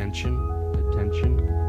Attention, attention,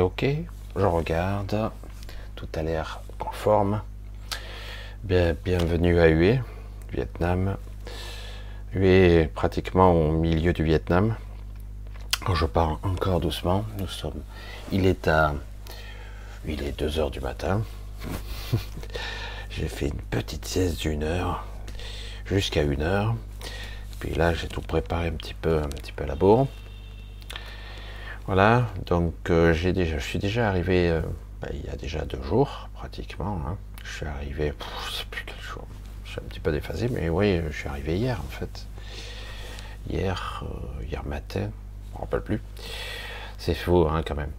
Ok. Je regarde. Tout a l'air conforme. Bien, bienvenue à Hue, Vietnam. Hue est pratiquement au milieu du Vietnam. Je parle encore doucement, nous sommes. Il est à. Il est 2 heures du matin. J'ai fait une petite sieste d'une heure jusqu'à une heure. Puis là, j'ai tout préparé un petit peu, un petit peu à la bourre. Voilà, donc euh, j'ai déjà, je suis déjà arrivé euh, ben, il y a déjà deux jours pratiquement. hein. Je suis arrivé, je sais plus quel jour. Je suis un petit peu déphasé, mais oui, je suis arrivé hier en fait. Hier, euh, hier matin, je me rappelle plus. C'est faux hein, quand même.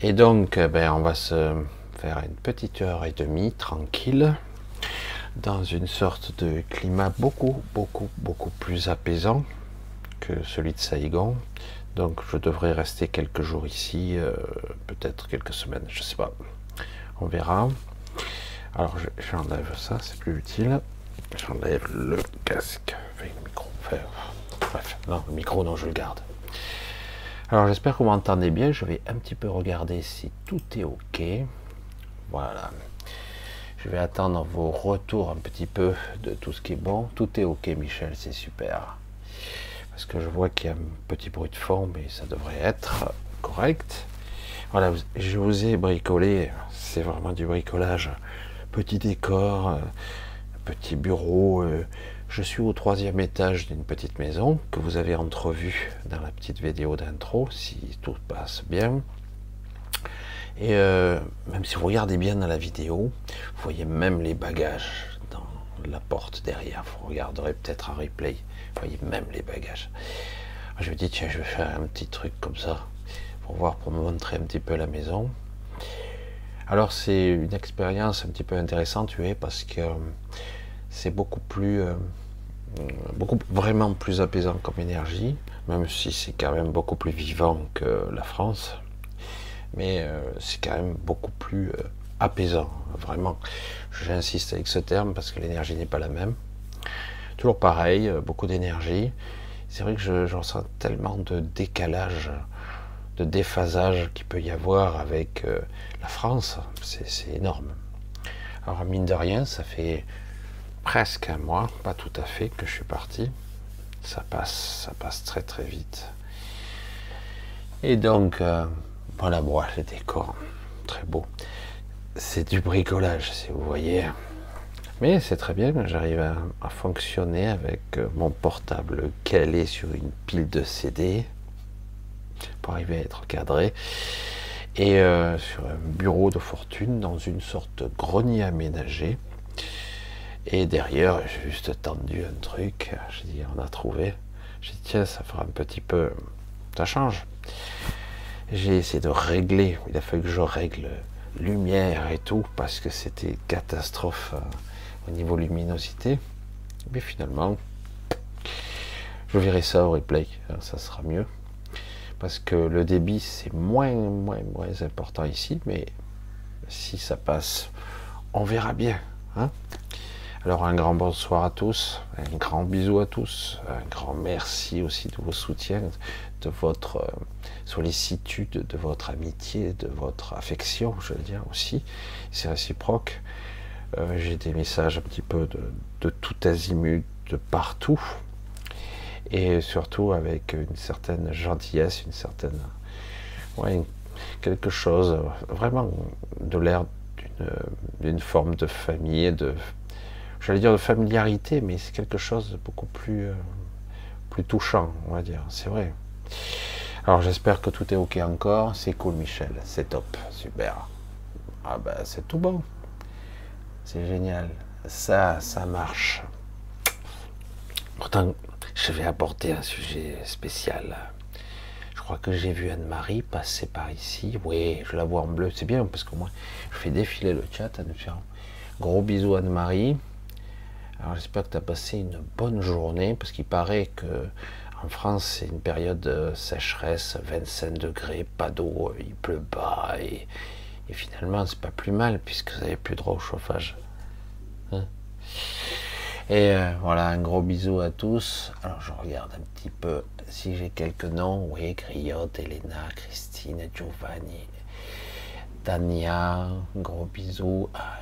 Et donc, ben, on va se faire une petite heure et demie tranquille dans une sorte de climat beaucoup, beaucoup, beaucoup plus apaisant que celui de Saïgon. Donc je devrais rester quelques jours ici, euh, peut-être quelques semaines, je sais pas. On verra. Alors je- j'enlève ça, c'est plus utile. J'enlève le casque, enfin, le micro. bref, non, le micro, non, je le garde. Alors j'espère que vous m'entendez bien. Je vais un petit peu regarder si tout est OK. Voilà. Je vais attendre vos retours un petit peu de tout ce qui est bon. Tout est ok, Michel, c'est super. Parce que je vois qu'il y a un petit bruit de fond, mais ça devrait être correct. Voilà, je vous ai bricolé, c'est vraiment du bricolage. Petit décor, euh, petit bureau. euh, Je suis au troisième étage d'une petite maison que vous avez entrevue dans la petite vidéo d'intro, si tout passe bien. Et euh, même si vous regardez bien dans la vidéo, vous voyez même les bagages dans la porte derrière. Vous regarderez peut-être un replay. Voyez même les bagages. Je me dis, tiens, je vais faire un petit truc comme ça pour voir, pour me montrer un petit peu la maison. Alors, c'est une expérience un petit peu intéressante, tu vois, parce que euh, c'est beaucoup plus, euh, beaucoup vraiment plus apaisant comme énergie, même si c'est quand même beaucoup plus vivant que la France mais euh, c'est quand même beaucoup plus euh, apaisant, vraiment. J'insiste avec ce terme parce que l'énergie n'est pas la même. Toujours pareil, euh, beaucoup d'énergie. C'est vrai que je, ressens tellement de décalage, de déphasage qu'il peut y avoir avec euh, la France, c'est c'est énorme. Alors mine de rien, ça fait presque un mois, pas tout à fait, que je suis parti. Ça passe, ça passe très très vite. Et donc, euh, voilà, bon, les décors, très beau. C'est du bricolage, si vous voyez. Mais c'est très bien, j'arrive à, fonctionner avec euh, mon portable calé sur une pile de CD pour arriver à être cadré et euh, sur un bureau de fortune dans une sorte de grenier aménagé. Et derrière, j'ai juste tendu un truc. J'ai dit, on a trouvé. J'ai dit, tiens, ça fera un petit peu. Ça change. J'ai essayé de régler. Il a fallu que je règle lumière et tout parce que c'était catastrophe euh, au niveau luminosité. Mais finalement, je verrai ça au replay. Ça sera mieux parce que le débit c'est moins, moins, moins important ici, mais si ça passe, on verra bien. Hein Alors un grand bonsoir à tous, un grand bisou à tous, un grand merci aussi de vos soutiens, de votre euh, sollicitude, de votre amitié, de votre affection, je veux dire aussi. C'est réciproque. Euh, j'ai des messages un petit peu de, tout azimut, de partout et surtout avec une certaine gentillesse, une certaine, ouais, quelque chose vraiment de l'air d'une forme de famille, de, j'allais dire de familiarité, mais c'est quelque chose de beaucoup plus, euh, plus touchant, on va dire. C'est vrai. Alors j'espère que tout est ok encore. C'est cool, Michel. C'est top, super. Ah ben c'est tout bon. C'est génial. Ça, ça marche. Pourtant, je vais aborder un sujet spécial. Je crois que j'ai vu Anne-Marie passer par ici. Oui, je la vois en bleu. C'est bien parce que moi, je fais défiler le chat. Gros bisous Anne-Marie. Alors j'espère que tu as passé une bonne journée parce qu'il paraît que en France c'est une période de sécheresse, 25 degrés, pas d'eau, il pleut pas et finalement c'est pas plus mal puisque vous n'avez plus droit au chauffage. Hein et euh, voilà, un gros bisou à tous. Alors je regarde un petit peu si j'ai quelques noms. Oui, Griotte, Elena, Christine, Giovanni, Dania, gros bisous. Ah,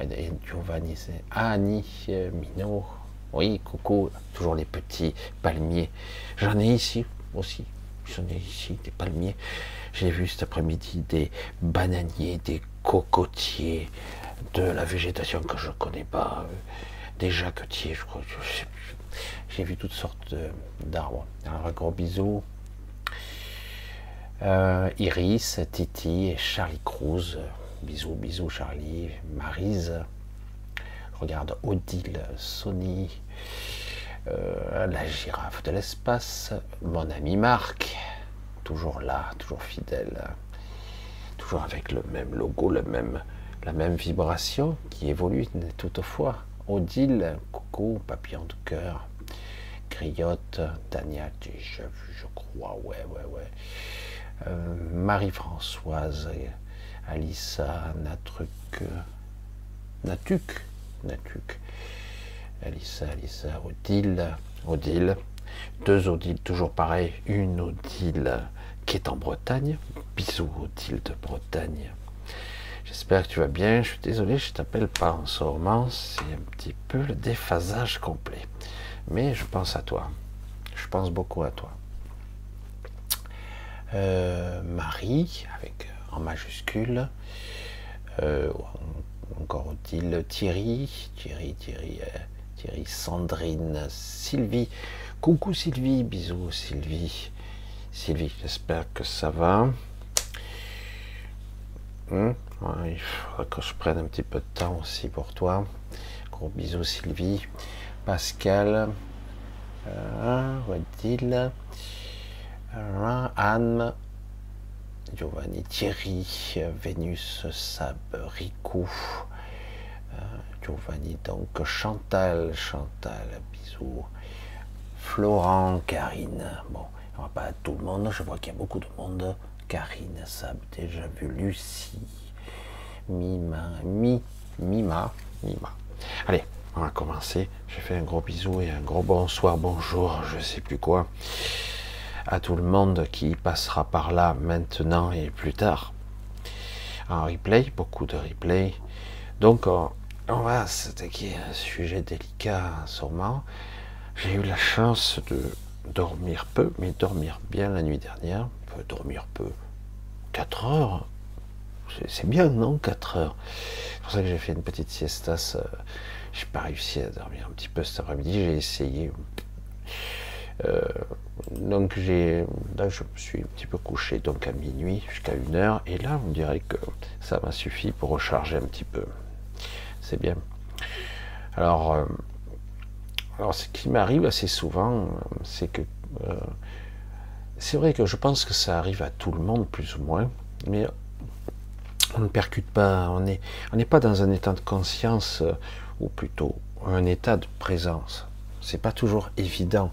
Giovanni, c'est Annie, euh, Mino. Oui, coucou, toujours les petits palmiers. J'en ai ici aussi. J'en ai ici des palmiers. J'ai vu cet après-midi des bananiers, des cocotiers, de la végétation que je connais pas des jacquetiers, je crois. J'ai vu toutes sortes d'arbres. Un gros bisou. Euh, Iris, Titi et Charlie Cruz. Bisous, bisous, Charlie. Marise. Regarde Odile, Sony. Euh, la girafe de l'espace. Mon ami Marc. Toujours là, toujours fidèle. Avec le même logo, même, la même vibration qui évolue toutefois. Odile, coucou, papillon de cœur, Griotte, Tania, déjà vu, je crois, ouais, ouais, ouais. Euh, Marie-Françoise, Alissa, Natruc, Natuc, Natuc, Alissa, Alissa, Odile, Odile, deux Odile, toujours pareil, une Odile qui est en Bretagne, bisous Odile de Bretagne, J'espère que tu vas bien. Je suis désolé, je t'appelle pas en ce moment. C'est un petit peu le déphasage complet. Mais je pense à toi. Je pense beaucoup à toi. Euh, Marie, avec en majuscule. Euh, encore dit Thierry, Thierry, Thierry, euh, Thierry, Sandrine, Sylvie. Coucou Sylvie, bisous Sylvie. Sylvie, j'espère que ça va. Hmm? Il faudra que je prenne un petit peu de temps aussi pour toi. Gros bisous Sylvie. Pascal. Euh. Euh, Anne. Giovanni Thierry. Vénus Sab Rico. Euh, Giovanni donc Chantal. Chantal. Bisous. Florent. Karine. Bon, on va pas tout le monde. Je vois qu'il y a beaucoup de monde. Karine Sab déjà vu. Lucie. Mima, Mi, Mima, Mima. Allez, on va commencer. Je fais un gros bisou et un gros bonsoir, bonjour, je sais plus quoi, à tout le monde qui passera par là maintenant et plus tard. En replay, beaucoup de replay. Donc, on, va s'attaquer à un sujet délicat, sûrement. J'ai eu la chance de dormir peu, mais dormir bien la nuit dernière. Dormir peu. 4 heures, c'est bien, non 4 heures. C'est pour ça que j'ai fait une petite siestas. Euh, j'ai pas réussi à dormir un petit peu cet après-midi. J'ai essayé. Euh, donc j'ai, là je me suis un petit peu couché donc à minuit jusqu'à une heure et là on dirait que ça m'a suffi pour recharger un petit peu. C'est bien. Alors, euh, alors ce qui m'arrive assez souvent, c'est que c'est vrai que je pense que ça arrive à tout le monde plus ou moins, mais on ne percute pas, on n'est pas dans un état de conscience, euh, ou plutôt un état de présence. C'est pas toujours évident.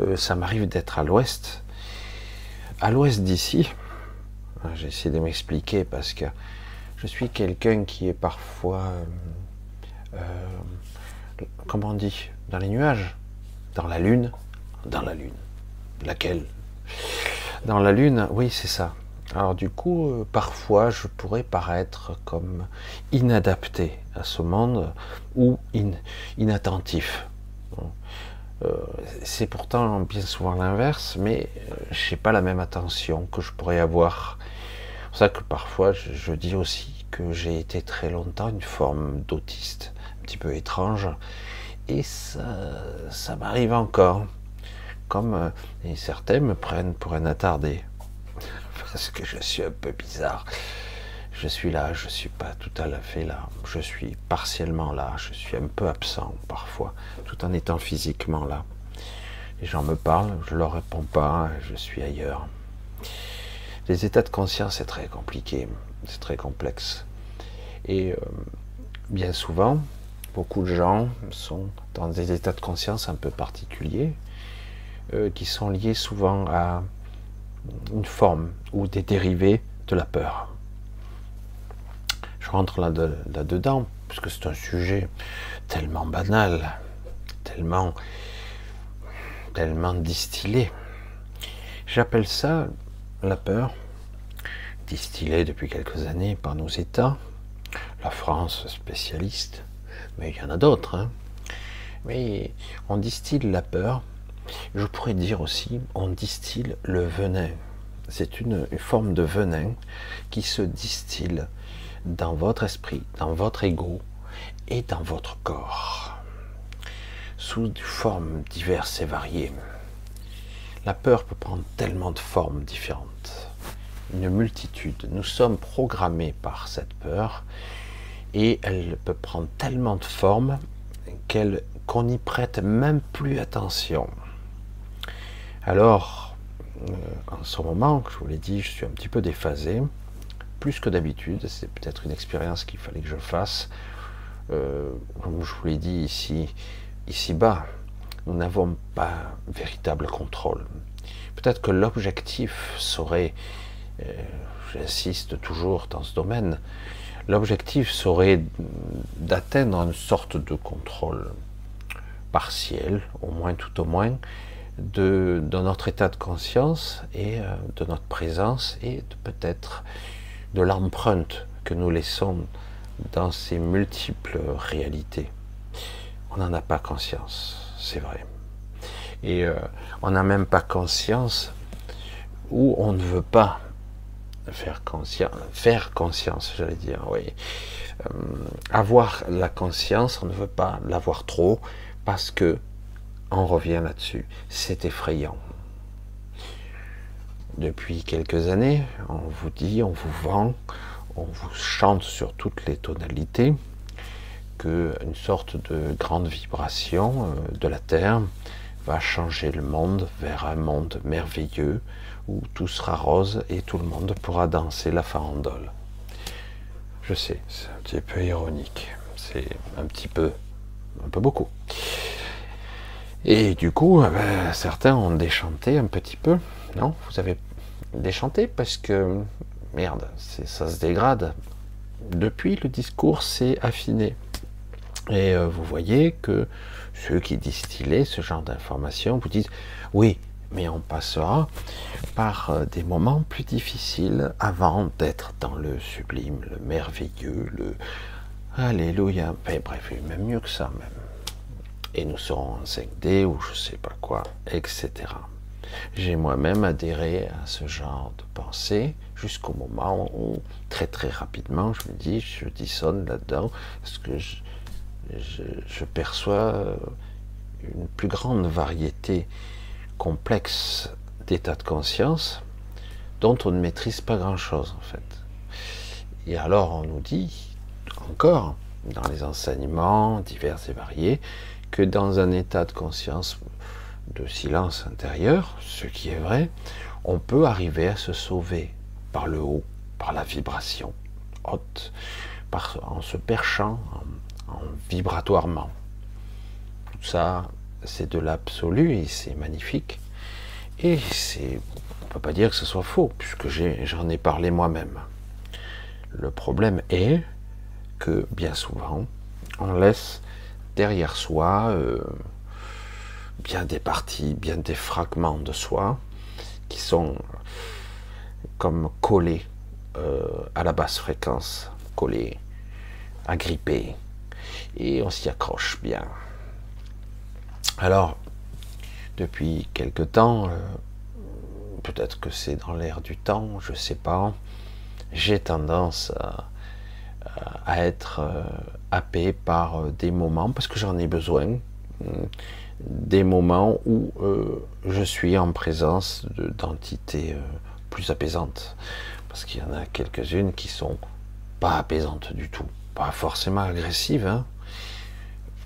Euh, ça m'arrive d'être à l'ouest. À l'ouest d'ici, j'ai essayé de m'expliquer parce que je suis quelqu'un qui est parfois, euh, comment on dit, dans les nuages, dans la lune, dans la lune. Laquelle? Dans la lune, oui, c'est ça. Alors du coup, euh, parfois, je pourrais paraître comme inadapté à ce monde ou inattentif. Euh, c'est pourtant bien souvent l'inverse, mais euh, je n'ai pas la même attention que je pourrais avoir. C'est pour ça que parfois, je, dis aussi que j'ai été très longtemps une forme d'autiste, un petit peu étrange, ça, m'arrive encore. Comme certains me prennent pour un attardé parce que je suis un peu bizarre. Je suis là, je suis pas tout à fait là. Je suis partiellement là, je suis un peu absent parfois, tout en étant physiquement là. Les gens me parlent, je leur réponds pas, je suis ailleurs. Les états de conscience, c'est très compliqué, c'est très complexe. Et euh, bien souvent, beaucoup de gens sont dans des états de conscience un peu particuliers, euh, qui sont liés souvent à une forme ou des dérivés de la peur. Je rentre là-dedans, puisque c'est un sujet tellement banal, tellement distillé. J'appelle ça la peur, distillée depuis quelques années par nos États, la France spécialiste, mais il y en a d'autres. Hein. Mais on distille la peur je pourrais dire aussi, on distille le venin. C'est une, forme de venin qui se distille dans votre esprit, dans votre ego et dans votre corps, sous des formes diverses et variées. La peur peut prendre tellement de formes différentes, une multitude. Nous sommes programmés par cette peur et elle peut prendre tellement de formes qu'on n'y prête même plus attention. Alors, euh, en ce moment, je vous l'ai dit, je suis un petit peu déphasé, plus que d'habitude. C'est peut-être une expérience qu'il fallait que je fasse. Euh, comme je vous l'ai dit ici, ici bas, nous n'avons pas véritable contrôle. Peut-être que l'objectif serait, euh, j'insiste toujours dans ce domaine, l'objectif serait d'atteindre une sorte de contrôle partiel, au moins tout au moins, de, notre état de conscience et euh, de notre présence et peut-être de l'empreinte que nous laissons dans ces multiples réalités. On n'en a pas conscience, c'est vrai. Et euh, on n'a même pas conscience ou on ne veut pas faire conscience, faire conscience, j'allais dire, oui. Euh, avoir la conscience, on ne veut pas l'avoir trop parce que on revient là-dessus. C'est effrayant. Depuis quelques années, on vous dit, on vous vend, on vous chante sur toutes les tonalités que une sorte de grande vibration euh, de la Terre va changer le monde vers un monde merveilleux où tout sera rose et tout le monde pourra danser la farandole. Je sais, c'est un petit peu ironique, c'est un petit peu, un peu beaucoup. Et du coup, euh, ben, certains ont déchanté un petit peu. Non, vous avez déchanté parce que, merde, ça se dégrade. Depuis, le discours s'est affiné. Et euh, vous voyez que ceux qui distillaient ce genre d'informations vous disent oui, mais on passera par euh, des moments plus difficiles avant d'être dans le sublime, le merveilleux, le Alléluia. bref, même mieux que ça même et nous serons en 5D ou je sais pas quoi, etc. J'ai moi-même adhéré à ce genre de pensée jusqu'au moment où, très très rapidement, je me dis, je dissonne là-dedans, parce que je, je, perçois une plus grande variété complexe d'états de conscience dont on ne maîtrise pas grand-chose en fait. Et alors on nous dit encore dans les enseignements divers et variés que dans un état de conscience de silence intérieur, ce qui est vrai, on peut arriver à se sauver par le haut, par la vibration haute, en se perchant en, vibratoirement. Tout ça, c'est de l'absolu et c'est magnifique. Et c'est, on peut pas dire que ce soit faux, puisque j'en ai, parlé moi-même. Le problème est que bien souvent, on laisse derrière soi euh, bien des parties, bien des fragments de soi qui sont comme collés euh, à la basse fréquence, collés, agrippés, et on s'y accroche bien. Alors, depuis quelque temps, euh, peut-être que c'est dans l'air du temps, je ne sais pas, j'ai tendance à, être euh, par des moments, parce que j'en ai besoin, des moments où euh, je suis en présence d'entités euh, plus apaisantes. Parce qu'il y en a quelques-unes qui sont pas apaisantes du tout, pas forcément agressives. Hein.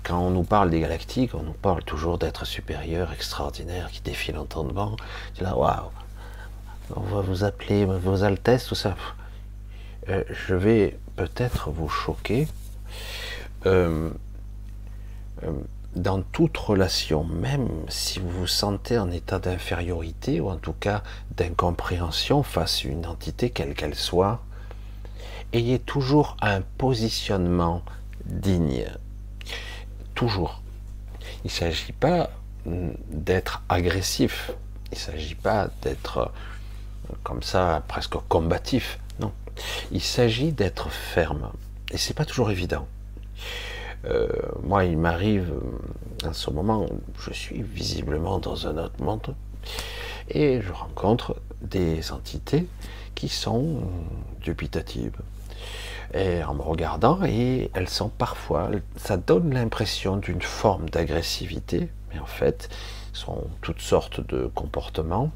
Quand on nous parle des galactiques, on nous parle toujours d'êtres supérieurs, extraordinaires, qui défient l'entendement. Tu là, waouh, on va vous appeler vos altesses, tout ça. Euh, je vais peut-être vous choquer dans toute relation, même si vous vous sentez en état d'infériorité ou en tout cas d'incompréhension face à une entité quelle qu'elle soit, ayez toujours un positionnement digne. Toujours. Il ne s'agit pas d'être agressif. Il ne s'agit pas d'être comme ça presque combatif. Non. Il s'agit d'être ferme. Et c'est pas toujours évident. Euh, moi, il m'arrive à ce moment, je suis visiblement dans un autre monde, et je rencontre des entités qui sont dubitatives. Et en me regardant, et elles sont parfois, ça donne l'impression d'une forme d'agressivité, mais en fait, sont toutes sortes de comportements.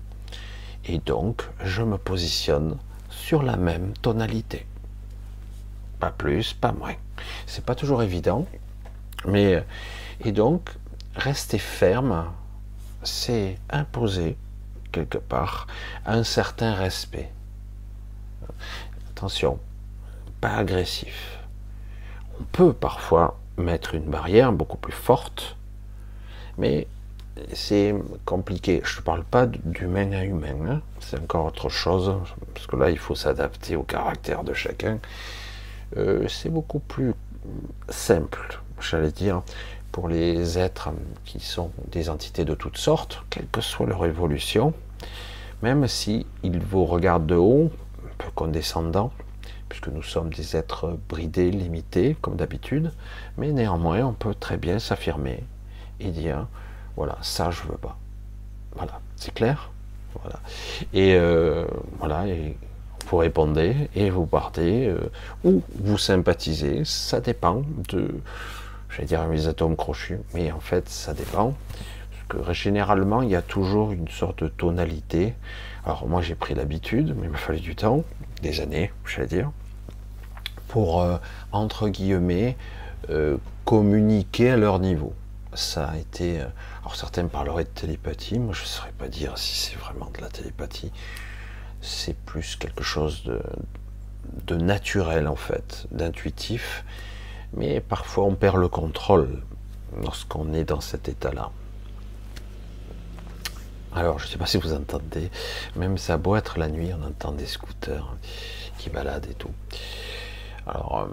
Et donc, je me positionne sur la même tonalité. Pas plus, pas moins. C'est pas toujours évident, mais et donc rester ferme, c'est imposer quelque part un certain respect. Attention, pas agressif. On peut parfois mettre une barrière beaucoup plus forte, mais c'est compliqué. Je ne parle pas d'humain à humain, hein. c'est encore autre chose, parce que là, il faut s'adapter au caractère de chacun. Euh, c'est beaucoup plus simple, j'allais dire, pour les êtres qui sont des entités de toutes sortes, quelle que soit leur évolution, même si ils vous regardent de haut, un peu condescendant, puisque nous sommes des êtres bridés, limités, comme d'habitude, mais néanmoins, on peut très bien s'affirmer et dire, voilà, ça je veux pas. Voilà, c'est clair? Voilà. Et euh, voilà, vous répondez et vous partez, euh, ou vous sympathisez, ça dépend de, j'allais dire mes atomes crochus, mais en fait ça dépend. Généralement il y a toujours une sorte de tonalité. Alors moi j'ai pris l'habitude, mais il m'a fallu du temps, des années, j'allais dire, pour euh, entre guillemets euh, communiquer à leur niveau. Ça a été. alors certains parleraient de télépathie, moi je ne saurais pas dire si c'est vraiment de la télépathie c'est plus quelque chose de, naturel en fait, d'intuitif, mais parfois on perd le contrôle lorsqu'on est dans cet état-là. Alors, je ne sais pas si vous entendez, même ça être la nuit, on entend des scooters qui baladent et tout. Alors,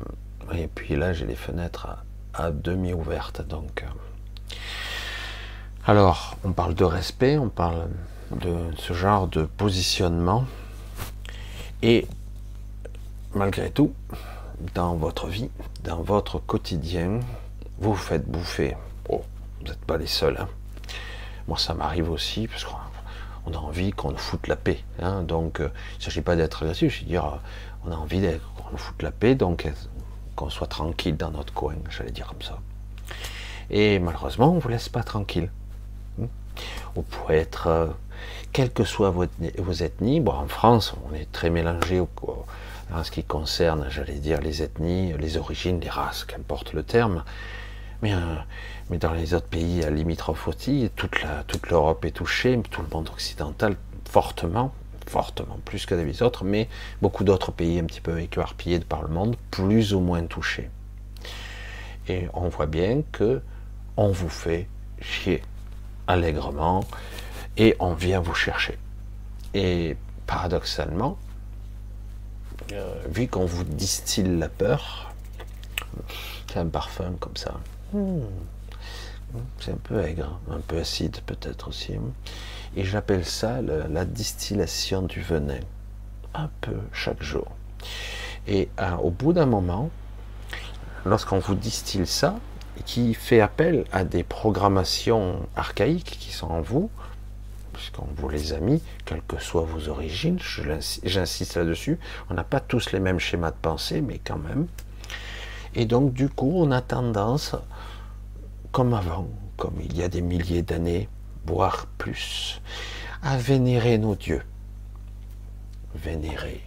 euh, et puis là, j'ai les fenêtres à, demi ouvertes, donc. Euh. Alors, on parle de respect, on parle de ce genre de positionnement. Et malgré tout, dans votre vie, dans votre quotidien, vous vous faites bouffer. Oh, vous n'êtes pas les seuls. Hein. Moi, ça m'arrive aussi, parce qu'on on a envie qu'on nous foute la paix. Hein. donc, euh, il ne s'agit pas d'être agressif, veux dire, on a envie qu'on nous foute la paix, donc euh, qu'on soit tranquille dans notre coin, j'allais dire comme ça. Et malheureusement, on ne vous laisse pas tranquille. Hmm. Vous pouvez être, quelles que soient vos, ethnies, bon, en France, on est très mélangé en ce qui concerne, j'allais dire, les ethnies, les origines, les races, qu'importe le terme. Mais, euh, mais dans les autres pays limitrophes aussi, toute, la, toute l'Europe est touchée, tout le monde occidental fortement, fortement, plus que les autres, mais beaucoup d'autres pays un petit peu éparpillés par le monde, plus ou moins touchés. Et on voit bien que on vous fait chier allègrement et on vient vous chercher. Et paradoxalement, euh, vu qu'on vous distille la peur, c'est un parfum comme ça, Hmm. C'est un peu aigre, un peu acide peut-être aussi. Et j'appelle ça la distillation du venin. Un peu chaque jour. Et euh, au bout d'un moment, lorsqu'on vous distille ça, qui fait appel à des programmations archaïques qui sont en vous, puisqu'on vous les a mis, quelles que soient vos origines, j'insiste là-dessus, on n'a pas tous les mêmes schémas de pensée, mais quand même. Et donc du coup, on a tendance comme avant, comme il y a des milliers d'années, voire plus, à vénérer nos dieux. Vénérer.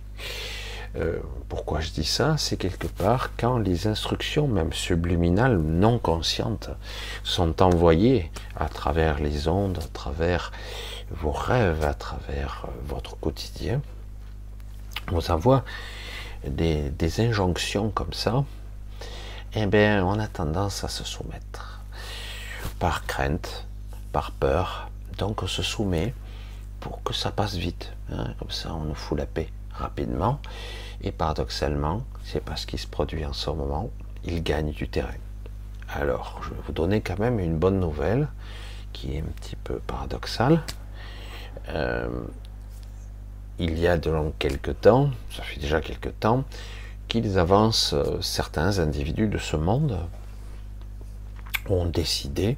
Euh, pourquoi je dis ça? C'est quelque part quand les instructions, même subliminales, non conscientes, sont envoyées à travers les ondes, à travers vos rêves, à travers euh, votre quotidien, on vous envoie des, des injonctions comme ça, eh bien, on a tendance à se soumettre par crainte, par peur. Donc on se soumet pour que ça passe vite. Hein. Comme ça, on nous fout la paix rapidement. Et paradoxalement, c'est parce qu'il se produit en ce moment, il gagne du terrain. Alors, je vais vous donner quand même une bonne nouvelle qui est un petit peu paradoxale. Euh, il y a donc quelques temps, ça fait déjà quelques temps, qu'ils avancent euh, certains individus de ce monde ont décidé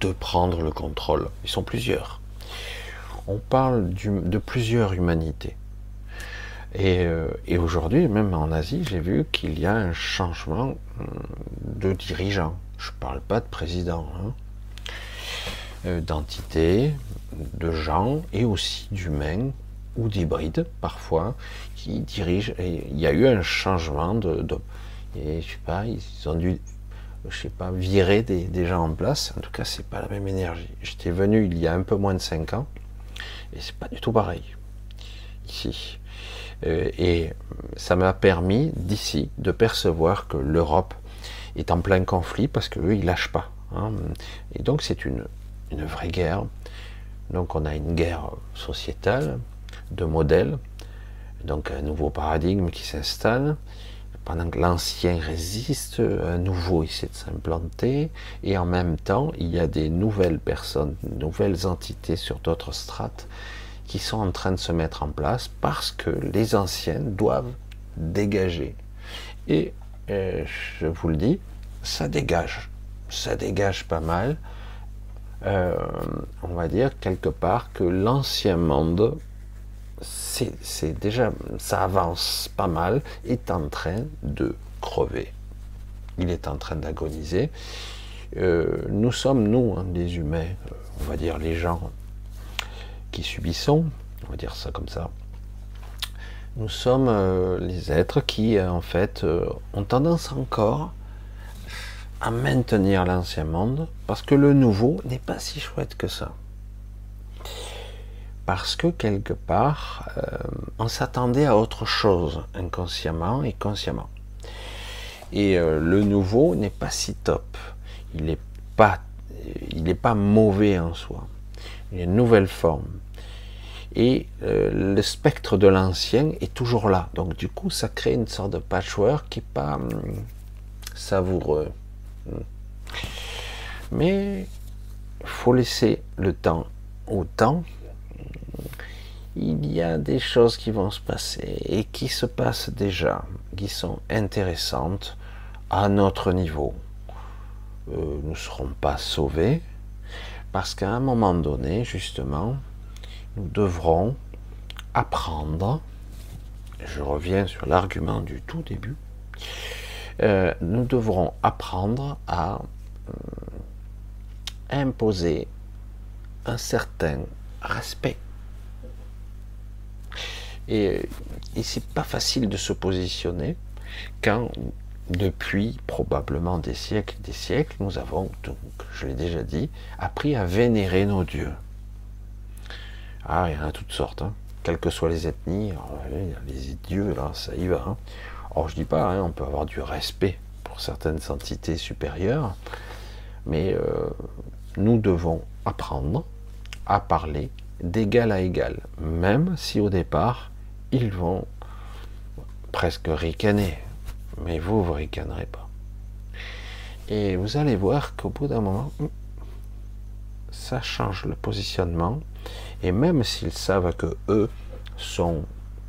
de prendre le contrôle. Ils sont plusieurs. On parle de plusieurs humanités. Euh, et, aujourd'hui, même en Asie, j'ai vu qu'il y a un changement hum, de dirigeants. Je ne parle pas de président, hein. euh, d'entités, de gens et aussi d'humains ou d'hybrides parfois qui dirigent. Il y a eu un changement de, de et je sais pas, ils ont dû je sais pas, virer des, gens en place. En tout cas, c'est pas la même énergie. J'étais venu il y a un peu moins de 5 ans et c'est pas du tout pareil ici. Euh, et ça m'a permis d'ici de percevoir que l'Europe est en plein conflit parce qu'eux, ils lâchent pas. Hein. Et donc, c'est une, une vraie guerre. Donc, on a une guerre sociétale, de modèles, donc un nouveau paradigme qui s'installe pendant que l'ancien résiste, un nouveau essaie de s'implanter, et en même temps, il y a des nouvelles personnes, nouvelles entités sur d'autres strates qui sont en train de se mettre en place parce que les anciennes doivent dégager. Et euh, je vous le dis, ça dégage, ça dégage pas mal. Euh, on va dire quelque part que l'ancien monde c'est déjà, ça avance pas mal, est en train de crever. Il est en train d'agoniser. Euh, nous sommes, nous, hein, les humains, euh, on va dire les gens qui subissons, on va dire ça comme ça, nous sommes euh, les êtres qui, en fait, ont tendance encore à maintenir l'ancien monde, parce que le nouveau n'est pas si chouette que ça parce que quelque part, euh, on s'attendait à autre chose, inconsciemment et consciemment. Et euh, le nouveau n'est pas si top. Il n'est pas, mauvais en soi. Il a une nouvelle forme. Et euh, le spectre de l'ancien est toujours là. Donc du coup, ça crée une sorte de patchwork qui n'est pas hum, savoureux. Mais il faut laisser le temps au temps il y a des choses qui vont se passer et qui se passent déjà, qui sont intéressantes à notre niveau. Euh, nous ne serons pas sauvés parce qu'à un moment donné, justement, nous devrons apprendre, je reviens sur l'argument du tout début, euh, nous devrons apprendre à euh, imposer un certain respect. Et, et c'est pas facile de se positionner quand depuis probablement des siècles des siècles, nous avons, donc, je l'ai déjà dit, appris à vénérer nos dieux. Ah, il y en a toutes sortes, hein. quelles que soient les ethnies, les dieux, là, ça y va. Hein. Or, je dis pas, hein, on peut avoir du respect pour certaines entités supérieures, mais euh, nous devons apprendre à parler d'égal à égal, même si au départ, ils vont presque ricaner mais vous, vous ricanerez pas. Et vous allez voir qu'au bout d'un moment, ça change le positionnement. Et même s'ils savent que eux sont,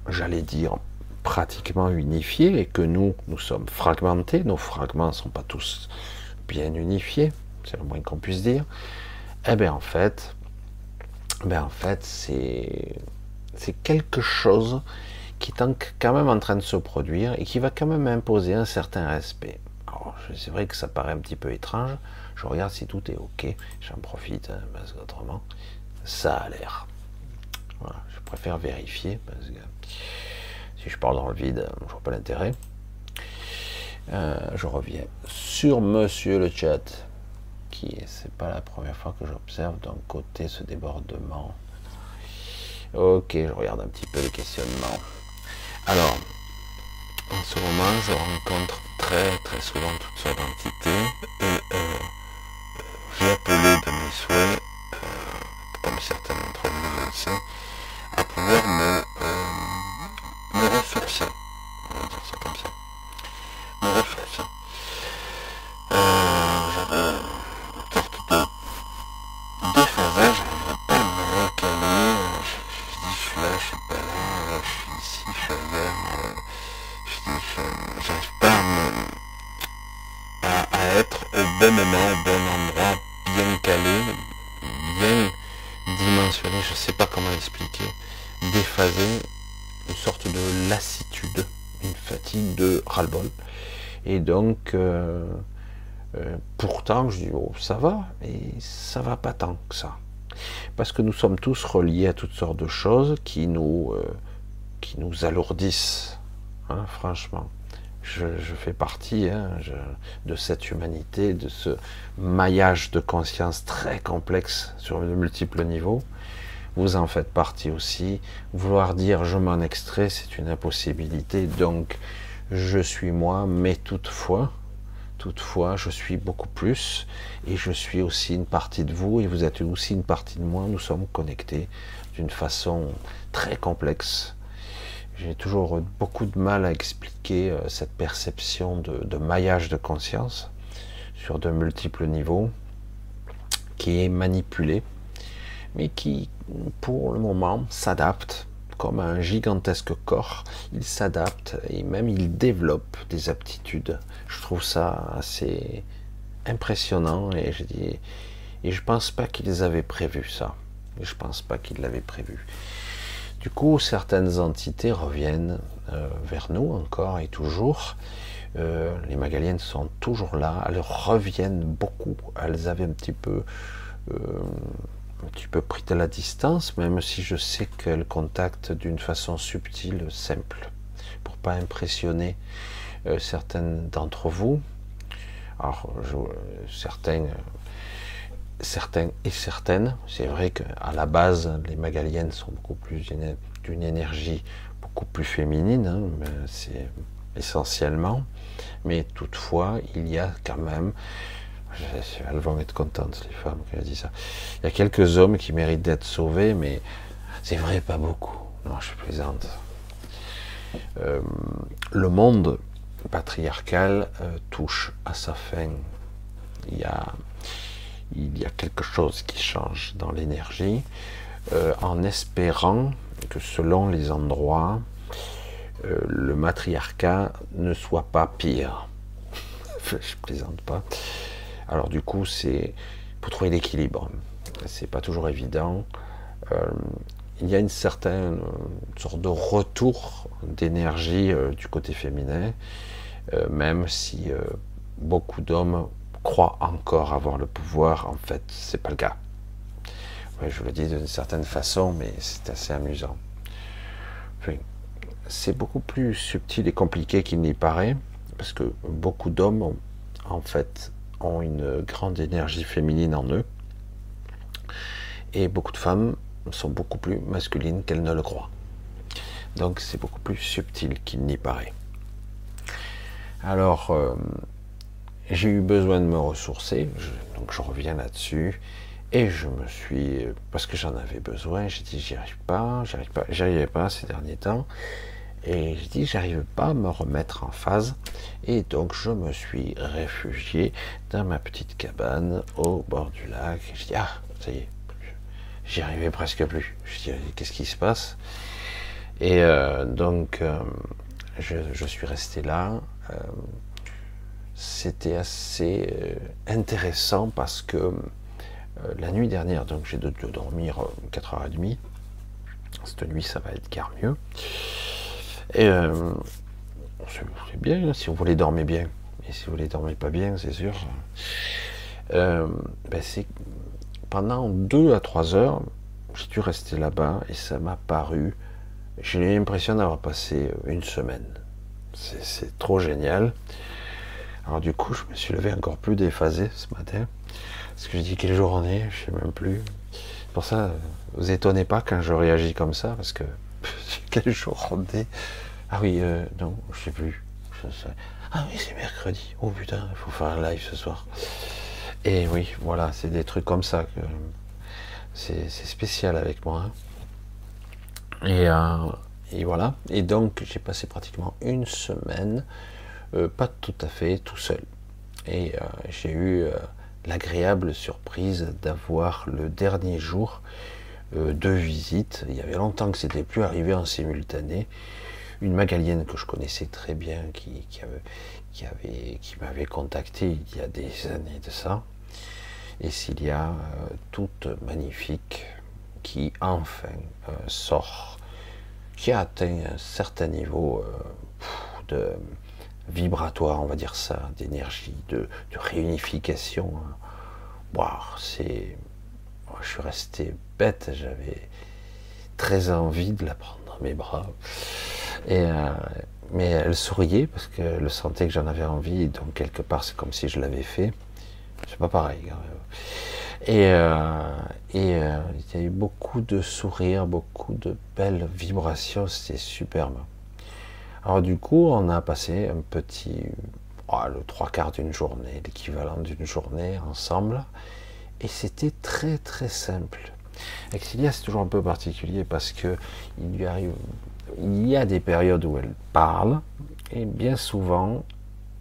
j'allais dire, pratiquement unifiés et que nous, nous sommes fragmentés, nos fragments ne sont pas tous bien unifiés, c'est le moins qu'on puisse dire, eh bien en fait, ben en fait c'est, c'est quelque chose qui est quand même en train de se produire et qui va quand même imposer un certain respect. C'est vrai que ça paraît un petit peu étrange. Je regarde si tout est OK. J'en profite, hein, parce qu'autrement, ça a l'air. Je préfère vérifier, parce que si je parle dans le vide, je vois pas l'intérêt. Euh, je reviens sur monsieur le chat, qui c'est pas la première fois que j'observe d'un côté ce débordement. Ok, je regarde un petit peu les questionnements. Alors, en ce moment, je rencontre très très souvent toutes sortes d'entités et euh, j'ai appelé de mes souhaits, euh, comme certains d'entre vous le sais, à pouvoir me, euh, me. On va dire ça comme ça. Me. Bon moment, bon endroit, bien calé, bien dimensionné, je sais pas comment l'expliquer, déphasé, une sorte de lassitude, une fatigue de ras-le-bol. Et donc, euh, euh, pourtant, je dis, oh, ça va, mais ça va pas tant que ça. Parce que nous sommes tous reliés à toutes sortes de choses qui nous, euh, qui nous alourdissent, hein, franchement. Je, fais partie hein, de cette humanité, de ce maillage de conscience très complexe sur de multiples niveaux. Vous en faites partie aussi. Vouloir dire je m'en extrais, c'est une impossibilité. Donc, je suis moi, mais toutefois, toutefois, je suis beaucoup plus, et je suis aussi une partie de vous, et vous êtes aussi une partie de moi. Nous sommes connectés d'une façon très complexe. J'ai toujours beaucoup de mal à expliquer euh, cette perception de, maillage de conscience sur de multiples niveaux, qui est manipulé, mais qui, pour le moment, s'adapte comme un gigantesque corps, il s'adapte et même il développe des aptitudes. Je trouve ça assez impressionnant et je dis et je pense pas qu'ils avaient prévu ça. Je pense pas qu'ils l'avaient prévu. Du coup, certaines entités reviennent euh, vers nous encore et toujours. Euh, les Magaliennes sont toujours là. Elles reviennent beaucoup. Elles avaient un petit peu euh, un petit peu pris de la distance, même si je sais qu'elle contacte d'une façon subtile, simple, pour pas impressionner certaines d'entre vous. Alors, certains et certaines, c'est vrai qu'à la base, les magaliennes sont beaucoup plus d'une énergie beaucoup plus féminine, hein, c'est essentiellement, mais toutefois, il y a quand même elles vont être contentes, les femmes, qui ont dit ça. Il y a quelques hommes qui méritent d'être sauvés, mais c'est vrai, pas beaucoup. Non, je plaisante. Euh, le monde patriarcal euh, touche à sa fin. Il y a, il y a quelque chose qui change dans l'énergie, euh, en espérant que selon les endroits, euh, le matriarcat ne soit pas pire. je plaisante pas. Alors du coup, c'est pour trouver l'équilibre. C'est pas toujours évident. Euh, il y a une certaine sorte de retour d'énergie du côté féminin, même si beaucoup d'hommes croient encore avoir le pouvoir, en fait, c'est pas le cas. je le dis d'une certaine façon, mais c'est assez amusant. c'est beaucoup plus subtil et compliqué qu'il n'y paraît, parce que beaucoup d'hommes, en fait, ont une grande énergie féminine en eux, et beaucoup de femmes sont beaucoup plus masculines qu'elles ne le croient. Donc c'est beaucoup plus subtil qu'il n'y paraît. Alors, euh, j'ai eu besoin de me ressourcer, donc je reviens là-dessus, et je me suis, parce que j'en avais besoin, j'ai dit j'y arrive pas, j'y arrive pas, arrivais pas ces derniers temps, et j'ai dit j'arrive pas à me remettre en phase, et donc je me suis réfugié dans ma petite cabane au bord du lac, et je dis ah ça y est, j'y arrivais presque plus, je dis qu'est-ce qui se passe, et euh, donc euh, je, suis resté là. Euh, c'était assez euh, intéressant parce que euh, la nuit dernière, donc j'ai dû dormir 4h30. Euh, Cette nuit, ça va être car mieux. Et c'est bien, si vous voulez dormir bien. Et si vous voulez dormir pas bien, c'est sûr. Ben, pendant 2 à 3 heures, j'ai dû rester là-bas et ça m'a paru. J'ai eu l'impression d'avoir passé une semaine. C'est trop génial. Alors du coup, je me suis levé encore plus déphasé ce matin. Parce que je dis quel jour on est, je sais même plus. Pour ça, vous étonnez pas quand je réagis comme ça, parce que quel jour on est. Ah oui, euh, non, je sais plus. Ah oui, c'est mercredi. Oh putain, il faut faire un live ce soir. Et oui, voilà, c'est des trucs comme ça que c'est spécial avec moi. Hein. Et, euh, et voilà. Et donc, j'ai passé pratiquement une semaine euh, pas tout à fait tout seul. Et euh, j'ai eu euh, l'agréable surprise d'avoir le dernier jour de visite. Il y avait longtemps que c'était plus arrivé en simultané. Une magalienne que je connaissais très bien, qui, qui avait, qui m'avait contacté il y a des années de ça. Et s'il y a toute magnifique, qui enfin sort, qui a atteint un certain niveau de, vibratoire, on va dire ça, d'énergie, de, réunification. Wow, c'est. Je suis resté bête, j'avais très envie de la prendre dans mes bras. Et, euh, mais elle souriait parce qu'elle sentait que j'en avais envie, donc quelque part c'est comme si je l'avais fait. C'est pas pareil. Hein. Et, euh, et euh, il y a eu beaucoup de sourires, beaucoup de belles vibrations, c'était superbe. Alors du coup, on a passé un petit, oh, le trois quarts d'une journée, l'équivalent d'une journée ensemble, et c'était très très simple. Exilia, c'est toujours un peu particulier parce que il lui arrive, il y a des périodes où elle parle, et bien souvent,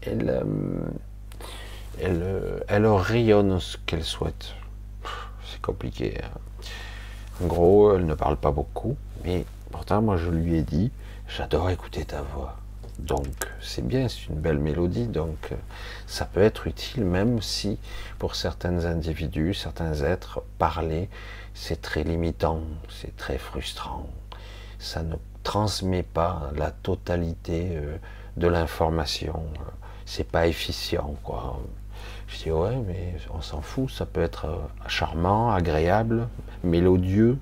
elle, euh, elle, euh, elle rayonne ce qu'elle souhaite. C'est compliqué. Hein. En gros, elle ne parle pas beaucoup, mais pourtant, moi, je lui ai dit, J'adore écouter ta voix. Donc c'est bien, c'est une belle mélodie, donc euh, ça peut être utile même si pour certains individus, certains êtres, parler, c'est très limitant, c'est très frustrant. Ça ne transmet pas la totalité euh, de l'information. C'est pas efficient, quoi. Je dis ouais, mais on s'en fout, ça peut être euh, charmant, agréable, mélodieux.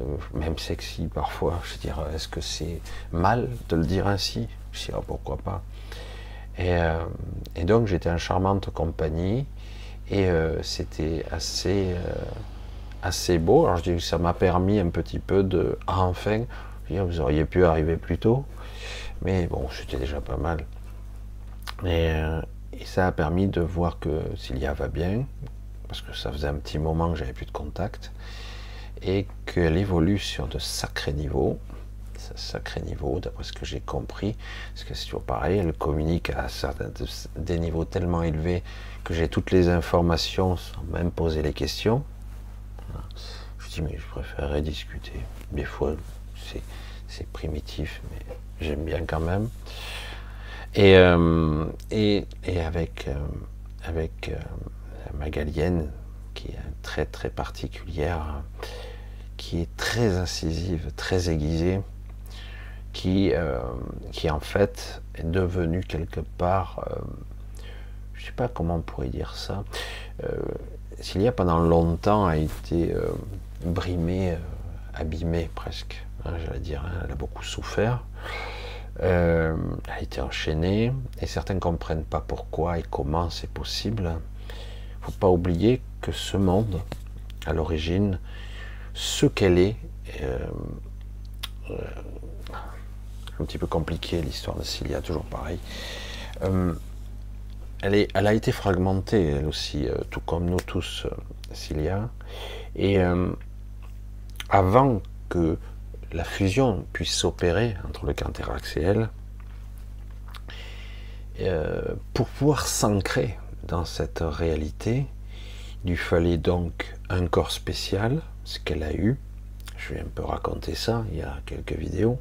Euh, même sexy parfois. Je veux dire, est-ce que c'est mal de le dire ainsi? Je oh, pourquoi pas? Et, euh, et donc j'étais en charmante compagnie et euh, c'était assez, assez beau. Alors je dis que ça m'a permis un petit peu de, ah, enfin, je vous auriez pu arriver plus tôt, mais bon, c'était déjà pas mal. Et, et, ça a permis de voir que Cilia va bien, parce que ça faisait un petit moment que j'avais plus de contact et qu'elle évolue sur de sacrés niveaux, sacrés niveaux d'après ce que j'ai compris, parce que c'est toujours pareil, elle communique à des niveaux tellement élevés que j'ai toutes les informations sans même poser les questions. Je dis mais je préférerais discuter. Des fois c'est primitif, mais j'aime bien quand même. Et, euh, et, et, avec, euh, avec euh, Magalienne, qui est très très particulière, qui est très incisive, très aiguisée, qui, euh, qui en fait est devenue quelque part, euh, je ne sais pas comment on pourrait dire ça, s'il y a pendant longtemps a été brimée, abîmée presque, hein, j'allais dire, hein, elle a beaucoup souffert. elle a été enchaînée et certains ne comprennent pas pourquoi et comment c'est possible. Il ne faut pas oublier que ce monde, à l'origine, ce qu'elle est, euh, euh, un petit peu compliqué l'histoire de Cilia, toujours pareil. Euh, elle, est, elle, a été fragmentée, elle aussi, tout comme nous tous, Cilia. Et avant que la fusion puisse s'opérer entre le Canterax et elle, pour pouvoir s'ancrer dans cette réalité, il lui fallait donc un corps spécial, ce qu'elle a eu. Je vais un peu raconter ça, il y a quelques vidéos.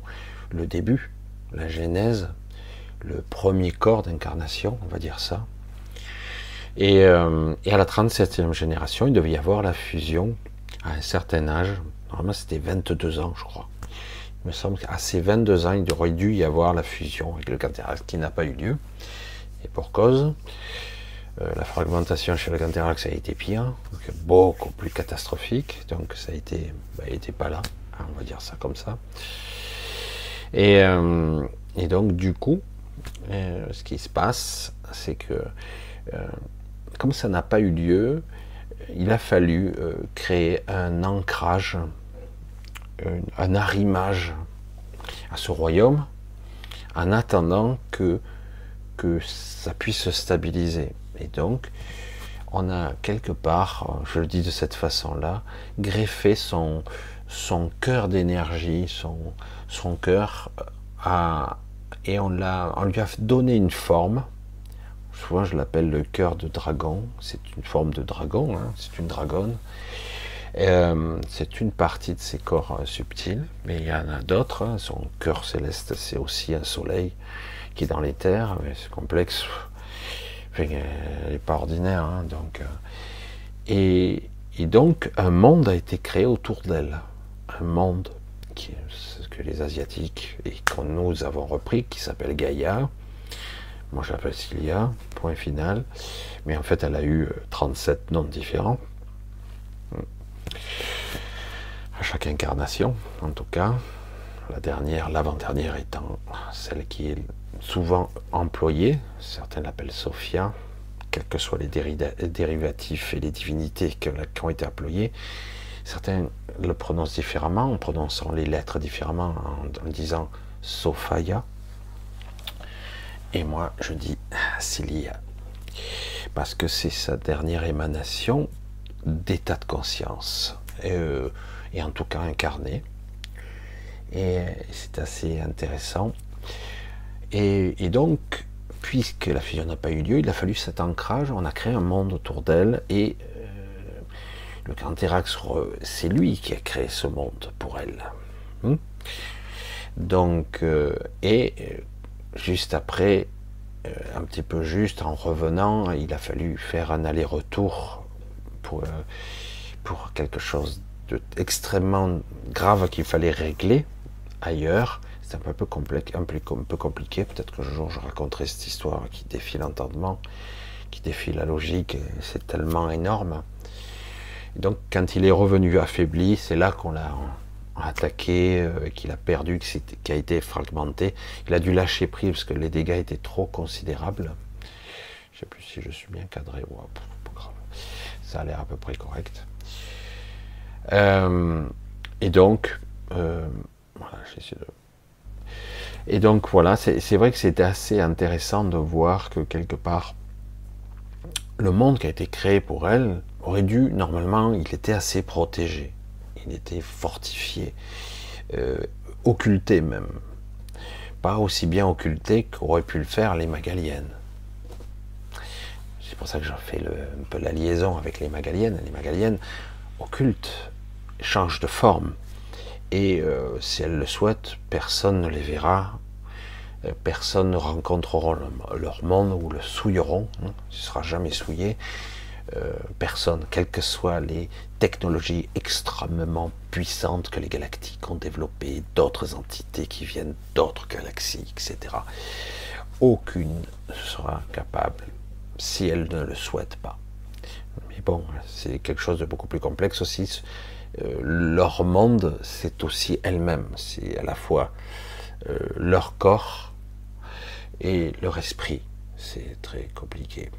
Le début, la genèse, le premier corps d'incarnation, on va dire ça. Et, euh, à la 37e génération, il devait y avoir la fusion à un certain âge. Normalement, c'était 22 ans, je crois. Il me semble qu'à ces 22 ans, il aurait dû y avoir la fusion avec le Canterax qui n'a pas eu lieu. Et pour cause, la fragmentation chez le Canterax a été pire, beaucoup plus catastrophique. Donc ça a été, bah, n'était pas là, hein, on va dire ça comme ça. Et, euh, donc du coup, euh, ce qui se passe, c'est que comme ça n'a pas eu lieu, il a fallu créer un ancrage, un arrimage à ce royaume, en attendant que ça puisse se stabiliser. Et donc, on a quelque part, je le dis de cette façon-là, greffé son, son cœur d'énergie, son, son cœur à, et on, l'a, on lui a donné une forme. Souvent, je l'appelle le cœur de dragon. C'est une forme de dragon, hein, c'est une dragonne. Euh, c'est une partie de ses corps euh, subtils, mais il y en a d'autres. Hein. Son cœur céleste, c'est aussi un soleil qui est dans les terres, mais c'est complexe elle n'est pas ordinaire. Hein, donc, euh, et, donc, un monde a été créé autour d'elle. Un monde qui ce que les Asiatiques et que nous avons repris, qui s'appelle Gaïa. Moi, je l'appelle Cilia, point final. Mais en fait, elle a eu 37 euh, noms différents. À chaque incarnation, en tout cas. La dernière, l'avant-dernière étant celle qui est souvent employée, certains l'appellent Sophia, quels que soient les dérivatifs et les divinités qui ont été employés, certains le prononcent différemment, en prononçant les lettres différemment, en, disant Sophia, et moi je dis Cilia, parce que c'est sa dernière émanation d'état de conscience, et, euh, en tout cas incarné, et c'est assez intéressant. Et, donc, puisque la fusion n'a pas eu lieu, il a fallu cet ancrage, on a créé un monde autour d'elle, et euh, le Canterax, c'est lui qui a créé ce monde pour elle. Hmm? donc, euh, et euh, juste après, un petit peu juste en revenant, il a fallu faire un aller-retour pour, pour quelque chose d'extrêmement grave qu'il fallait régler ailleurs c'est un peu, complexe, un peu, compliqué. Peut-être qu'un jour je raconterai cette histoire qui défie l'entendement, qui défie la logique. C'est tellement énorme. donc, quand il est revenu affaibli, c'est là qu'on l'a attaqué, euh, qu'il a perdu, qu'il a été fragmenté. Il a dû lâcher prise parce que les dégâts étaient trop considérables. Je ne sais plus si je suis bien cadré pas grave. Ça a l'air à peu près correct. Euh, et donc, euh, voilà, j'essaie de et donc voilà, c'est vrai que c'était assez intéressant de voir que quelque part, le monde qui a été créé pour elle aurait dû, normalement, il était assez protégé, il était fortifié, euh, occulté même. Pas aussi bien occulté qu'auraient pu le faire les Magaliennes. C'est pour ça que j'en fais un peu la liaison avec les Magaliennes. Les Magaliennes occultent, changent de forme, et euh, si elles le souhaitent, personne ne les verra, euh, personne ne rencontrera leur monde ou le souilleront, hein, ne sera jamais souillé. euh, personne, quelles que soient les technologies extrêmement puissantes que les galactiques ont développées, d'autres entités qui viennent d'autres galaxies, etc. Aucune ne sera capable, si elle ne le souhaite pas. Mais bon, c'est quelque chose de beaucoup plus complexe aussi. Euh, leur monde, c'est aussi elle-même. C'est à la fois euh, leur corps et leur esprit. C'est très compliqué.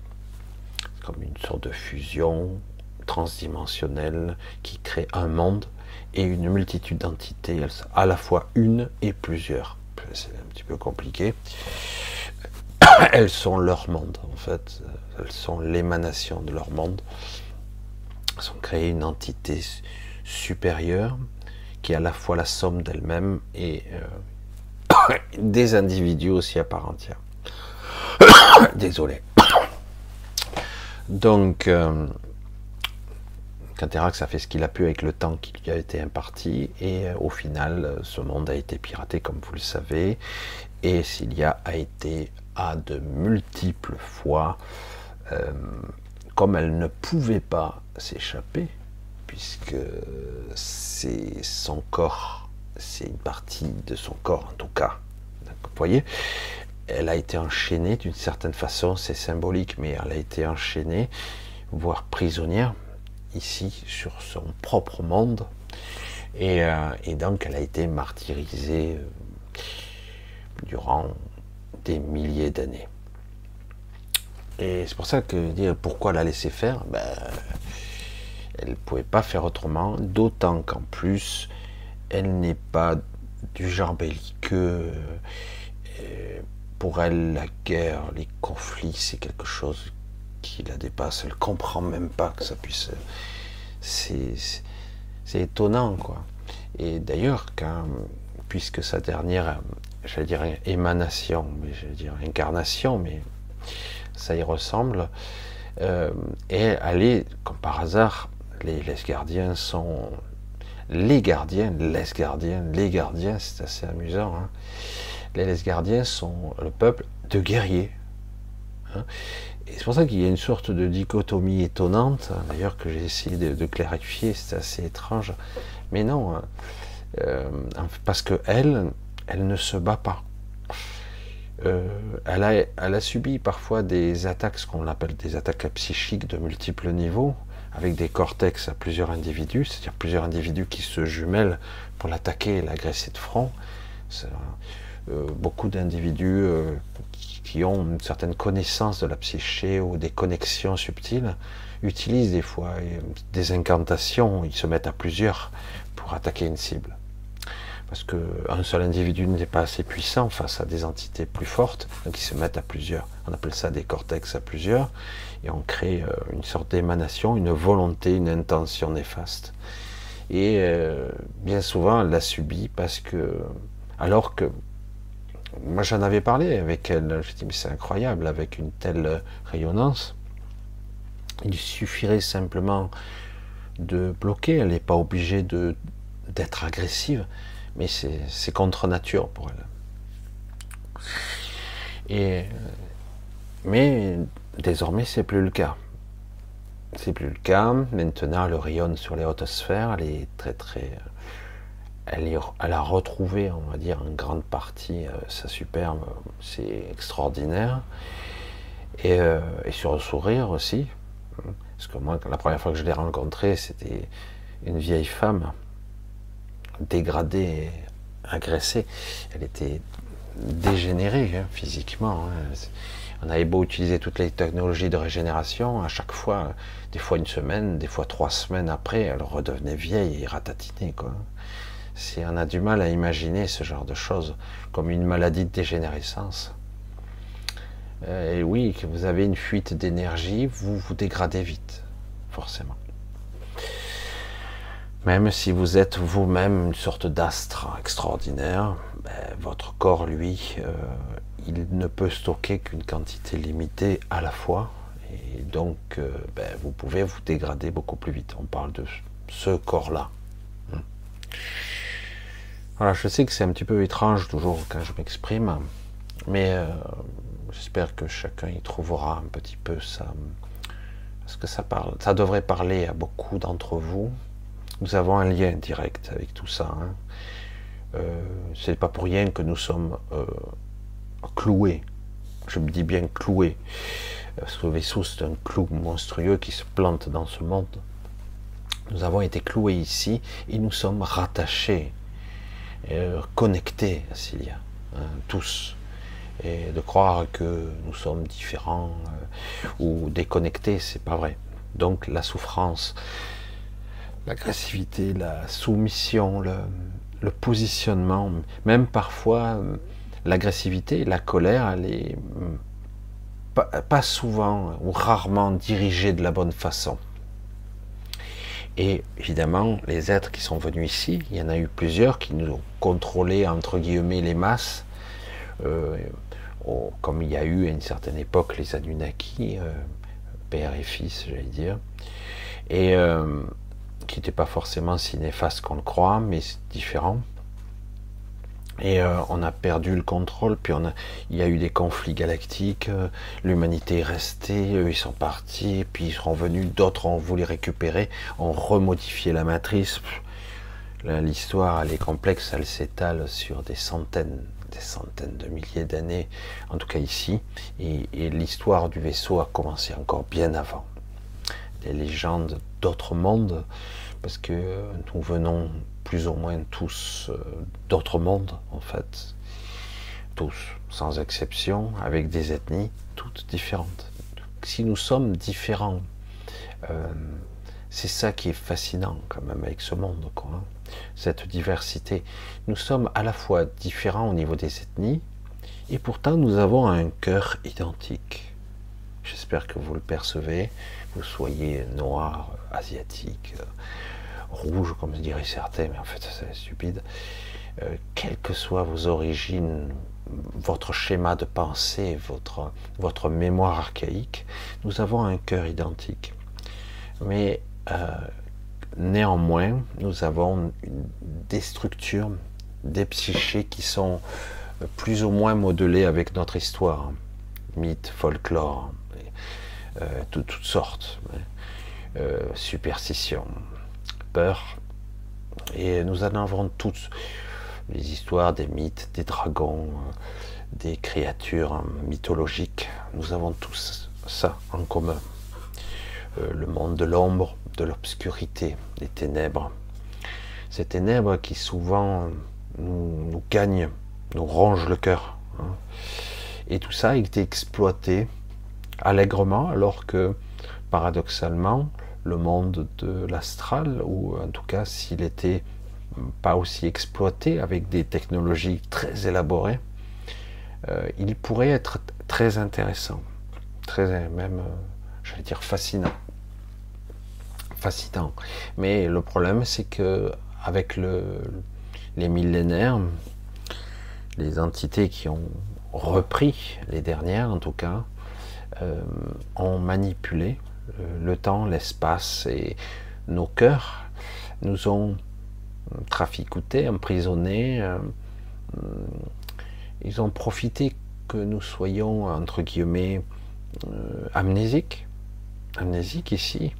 Comme une sorte de fusion transdimensionnelle qui crée un monde et une multitude d'entités, à la fois une et plusieurs. C'est un petit peu compliqué. Elles sont leur monde, en fait. Elles sont l'émanation de leur monde. Elles ont créé une entité supérieure qui est à la fois la somme d'elles-mêmes et euh, des individus aussi à part entière. Désolé. Donc, euh, a fait ce qu'il a pu avec le temps qui lui a été imparti, et euh, au final, ce monde a été piraté, comme vous le savez, et Cilia a été à de multiples fois, euh, comme elle ne pouvait pas s'échapper, puisque c'est son corps, c'est une partie de son corps en tout cas. Vous voyez, elle a été enchaînée d'une certaine façon, c'est symbolique, mais elle a été enchaînée, voire prisonnière, ici, sur son propre monde. Et, euh, donc, elle a été martyrisée euh, durant des milliers d'années. Et c'est pour ça que dire pourquoi la laisser faire, ben, elle ne pouvait pas faire autrement, d'autant qu'en plus, elle n'est pas du genre belliqueux. Euh, pour elle, la guerre, les conflits, c'est quelque chose qui la dépasse. Elle comprend même pas que ça puisse. C'est étonnant, quoi. Et d'ailleurs, puisque sa dernière, j'allais dire émanation, mais j'allais dire incarnation, mais ça y ressemble, euh, elle est, comme par hasard, les, les gardiens sont les gardiens, les gardiens, les gardiens, c'est assez amusant. Hein les gardiens sont le peuple de guerriers. Hein. et c'est pour ça qu'il y a une sorte de dichotomie étonnante, hein, d'ailleurs que j'ai essayé de, clarifier, c'est assez étrange. Mais non, euh, parce que elle, elle ne se bat pas. Euh, elle, a, elle, a, subi parfois des attaques, ce qu'on appelle des attaques psychiques de multiples niveaux, avec des cortex à plusieurs individus, c'est-à-dire plusieurs individus qui se jumellent pour l'attaquer et l'agresser de front. Euh, beaucoup d'individus euh, qui ont une certaine connaissance de la psyché ou des connexions subtiles utilisent des fois euh, des incantations, ils se mettent à plusieurs pour attaquer une cible. Parce qu'un seul individu n'est pas assez puissant face à des entités plus fortes, donc ils se mettent à plusieurs. On appelle ça des cortex à plusieurs, et on crée une sorte d'émanation, une volonté, une intention néfaste. Et bien souvent, elle l'a subit parce que, alors que moi j'en avais parlé avec elle, je dit mais c'est incroyable avec une telle rayonnance. Il suffirait simplement de bloquer, elle n'est pas obligée de, d'être agressive, mais c'est, contre nature pour elle. Et, mais désormais c'est plus le cas. C'est plus le cas. Maintenant, elle rayonne sur les hautes sphères. Elle est très très elle, a retrouvé, on va dire, en grande partie euh, sa superbe. C'est extraordinaire. Euh, et, sur le sourire aussi. Parce que moi, la première fois que je l'ai rencontrée, c'était une vieille femme dégradée, agressée. Elle était dégénérée hein, physiquement. Hein. On avait beau utiliser toutes les technologies de régénération, à chaque fois, des fois une semaine, des fois trois semaines après, elle redevenait vieille et ratatinée. Quoi si on a du mal à imaginer ce genre de choses comme une maladie de dégénérescence. Euh, et oui, que vous avez une fuite d'énergie, vous vous dégradez vite, forcément. Même si vous êtes vous-même une sorte d'astre extraordinaire, ben, votre corps, lui, euh, il ne peut stocker qu'une quantité limitée à la fois. Et donc, euh, ben, vous pouvez vous dégrader beaucoup plus vite. On parle de ce corps-là. Voilà, je sais que c'est un petit peu étrange toujours quand je m'exprime, mais euh, j'espère que chacun y trouvera un petit peu sa, parce que ça, parle, ça devrait parler à beaucoup d'entre vous. Nous avons un lien direct avec tout ça. Hein. Euh, c'est pas pour rien que nous sommes euh, cloués. Je me dis bien cloués. Parce que le vaisseau, c'est un clou monstrueux qui se plante dans ce monde. Nous avons été cloués ici et nous sommes rattachés, euh, connectés à Cilia, hein, tous. Et de croire que nous sommes différents euh, ou déconnectés, c'est pas vrai. Donc la souffrance, l'agressivité, la soumission, le, positionnement, même parfois euh, l'agressivité, la colère, elle est mm, pas, souvent ou rarement dirigée de la bonne façon. Et évidemment, les êtres qui sont venus ici, il y en a eu plusieurs qui nous ont contrôlé, entre guillemets, les masses, euh, comme il y a eu à une certaine époque les Anunnaki, euh, père et fils, j'allais dire. Et qui n'était pas forcément si néfaste qu'on le croit, mais c'est différent. Et euh, on a perdu le contrôle, puis il y a eu des conflits galactiques, euh, l'humanité est restée, eux ils sont partis, puis ils sont venus, d'autres ont voulu récupérer, ont remodifié la matrice. L'histoire, elle est complexe, elle s'étale sur des centaines, des centaines de milliers d'années, en tout cas ici, et, et l'histoire du vaisseau a commencé encore bien avant. Les légendes d'autres mondes parce que nous venons plus ou moins tous euh, d'autres mondes, en fait. Tous, sans exception, avec des ethnies toutes différentes. Si nous sommes différents, euh, c'est ça qui est fascinant quand même avec ce monde, hein. cette diversité. Nous sommes à la fois différents au niveau des ethnies, et pourtant nous avons un cœur identique. J'espère que vous le percevez, vous soyez noir, asiatique, rouge, comme je dirais certains, mais en fait c'est stupide. Euh, quelles que soient vos origines, votre schéma de pensée, votre, mémoire archaïque, nous avons un cœur identique. Mais euh, néanmoins, nous avons des structures, des psychés qui sont plus ou moins modelées avec notre histoire, mythes, folklore, euh, toutes sortes, euh, superstitions, peur. Et nous en avons toutes les histoires des mythes, des dragons, des créatures mythologiques. Nous avons tous ça en commun. Euh, le monde de l'ombre, de l'obscurité, des ténèbres. Ces ténèbres qui souvent nous, gagnent, nous rongent le cœur. Hein. Et tout ça a été exploité allègrement, alors que paradoxalement, le monde de l'astral, ou en tout cas s'il était pas aussi exploité avec des technologies très élaborées, euh, il pourrait être très intéressant, très même, euh, j'allais dire fascinant, fascinant. Mais le problème, c'est que avec le, les millénaires, les entités qui ont repris les dernières, en tout cas, euh, ont manipulé le temps, l'espace et nos cœurs nous ont traficotés, emprisonnés. Euh, ils ont profité que nous soyons, entre guillemets, euh, amnésiques, amnésiques ici,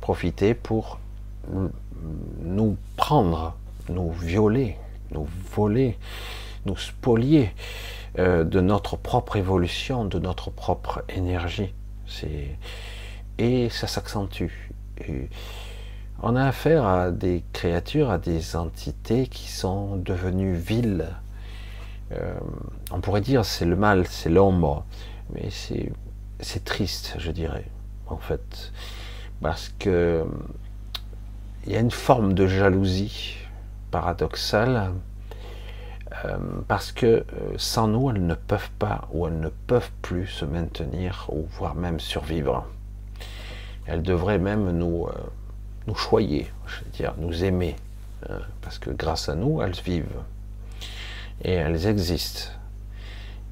profiter pour nous prendre, nous violer, nous voler, nous spolier euh, de notre propre évolution, de notre propre énergie. C'est et ça s'accentue. On a affaire à des créatures, à des entités qui sont devenues viles. Euh, on pourrait dire c'est le mal, c'est l'ombre, mais c'est triste, je dirais, en fait, parce que il y a une forme de jalousie paradoxale, euh, parce que euh, sans nous, elles ne peuvent pas ou elles ne peuvent plus se maintenir ou voire même survivre. Elles devraient même nous, euh, nous choyer, je veux dire, nous aimer, hein, parce que grâce à nous, elles vivent et elles existent.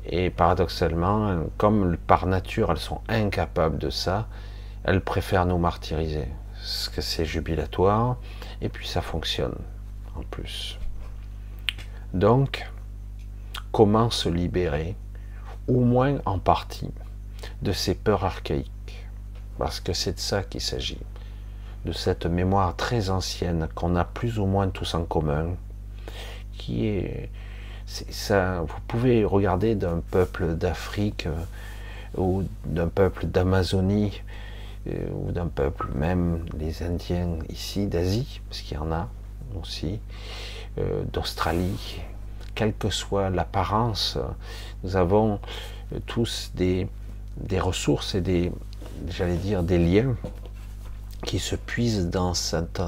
Et paradoxalement, comme par nature, elles sont incapables de ça, elles préfèrent nous martyriser. Parce que c'est jubilatoire, et puis ça fonctionne en plus. Donc, comment se libérer, au moins en partie, de ces peurs archaïques? Parce que c'est de ça qu'il s'agit, de cette mémoire très ancienne qu'on a plus ou moins tous en commun, qui est, ça. Vous pouvez regarder d'un peuple d'Afrique euh, ou d'un peuple d'Amazonie euh, ou d'un peuple même les Indiens ici d'Asie, parce qu'il y en a aussi, euh, d'Australie, quelle que soit l'apparence, nous avons tous des, des ressources et des, j'allais dire, des liens qui se puisent dans cette,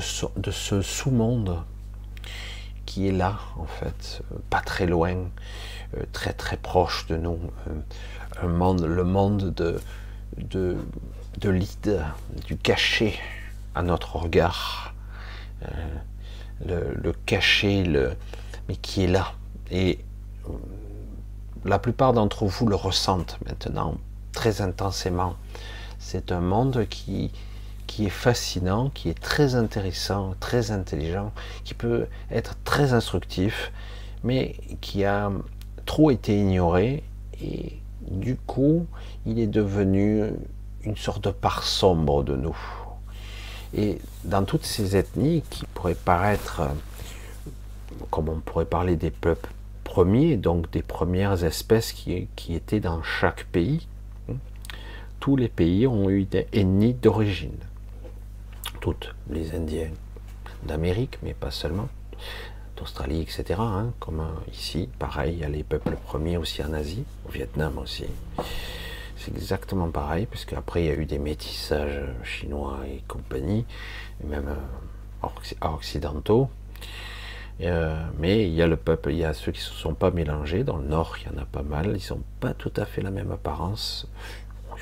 ce, de ce sous-monde qui est là, en fait, pas très loin, euh, très très proche de nous. Euh, le monde de, de, de du cachet à notre regard. Euh, le, le cachet, le, mais qui est là. Et la plupart d'entre vous le ressentent maintenant très intensément. C'est un monde qui, qui est fascinant, qui est très intéressant, très intelligent, qui peut être très instructif, mais qui a trop été ignoré et du coup, il est devenu une sorte de part sombre de nous. Et dans toutes ces ethnies qui pourraient paraître, comme on pourrait parler des peuples premiers, donc des premières espèces qui, qui étaient dans chaque pays, tous les pays ont eu des ethnies d'origine. Toutes les Indiens d'Amérique, mais pas seulement, d'Australie, etc. Hein, comme euh, ici, pareil, il y a les peuples premiers aussi en Asie, au Vietnam aussi. C'est exactement pareil, puisque après il y a eu des métissages chinois et compagnie, même euh, occidentaux. Euh, mais il y a le peuple, il y a ceux qui ne se sont pas mélangés. Dans le nord, il y en a pas mal. Ils n'ont pas tout à fait la même apparence.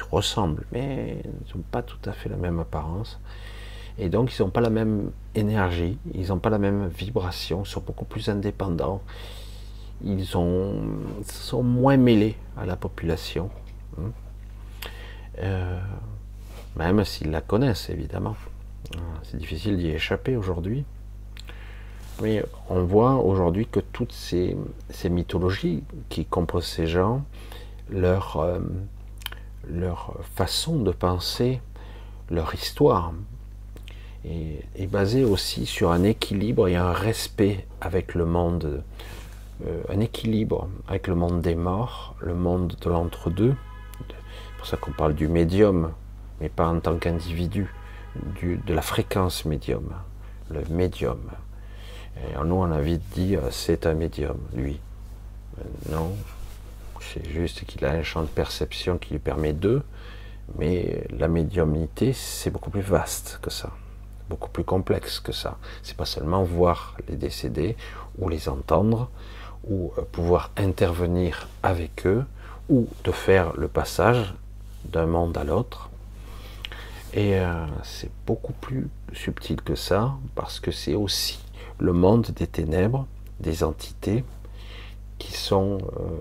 Ressemblent, mais ils n'ont pas tout à fait la même apparence. Et donc, ils n'ont pas la même énergie, ils n'ont pas la même vibration, ils sont beaucoup plus indépendants. Ils sont moins mêlés à la population. Hein. Euh, même s'ils la connaissent, évidemment. C'est difficile d'y échapper aujourd'hui. Mais on voit aujourd'hui que toutes ces, mythologies qui composent ces gens, leur, euh, leur façon de penser, leur histoire, est, basée aussi sur un équilibre et un respect avec le monde, euh, un équilibre avec le monde des morts, le monde de l'entre-deux. C'est pour ça qu'on parle du médium, mais pas en tant qu'individu, de la fréquence médium, le médium. Et nous, on a envie de dire, c'est un médium, lui. Euh, non, c'est juste qu'il a un champ de perception qui lui permet d'eux, mais la médiumnité, c'est beaucoup plus vaste que ça, beaucoup plus complexe que ça. C'est pas seulement voir les décédés ou les entendre, ou euh, pouvoir intervenir avec eux, ou de faire le passage d'un monde à l'autre. Et euh, c'est beaucoup plus subtil que ça, parce que c'est aussi le monde des ténèbres, des entités qui sont euh,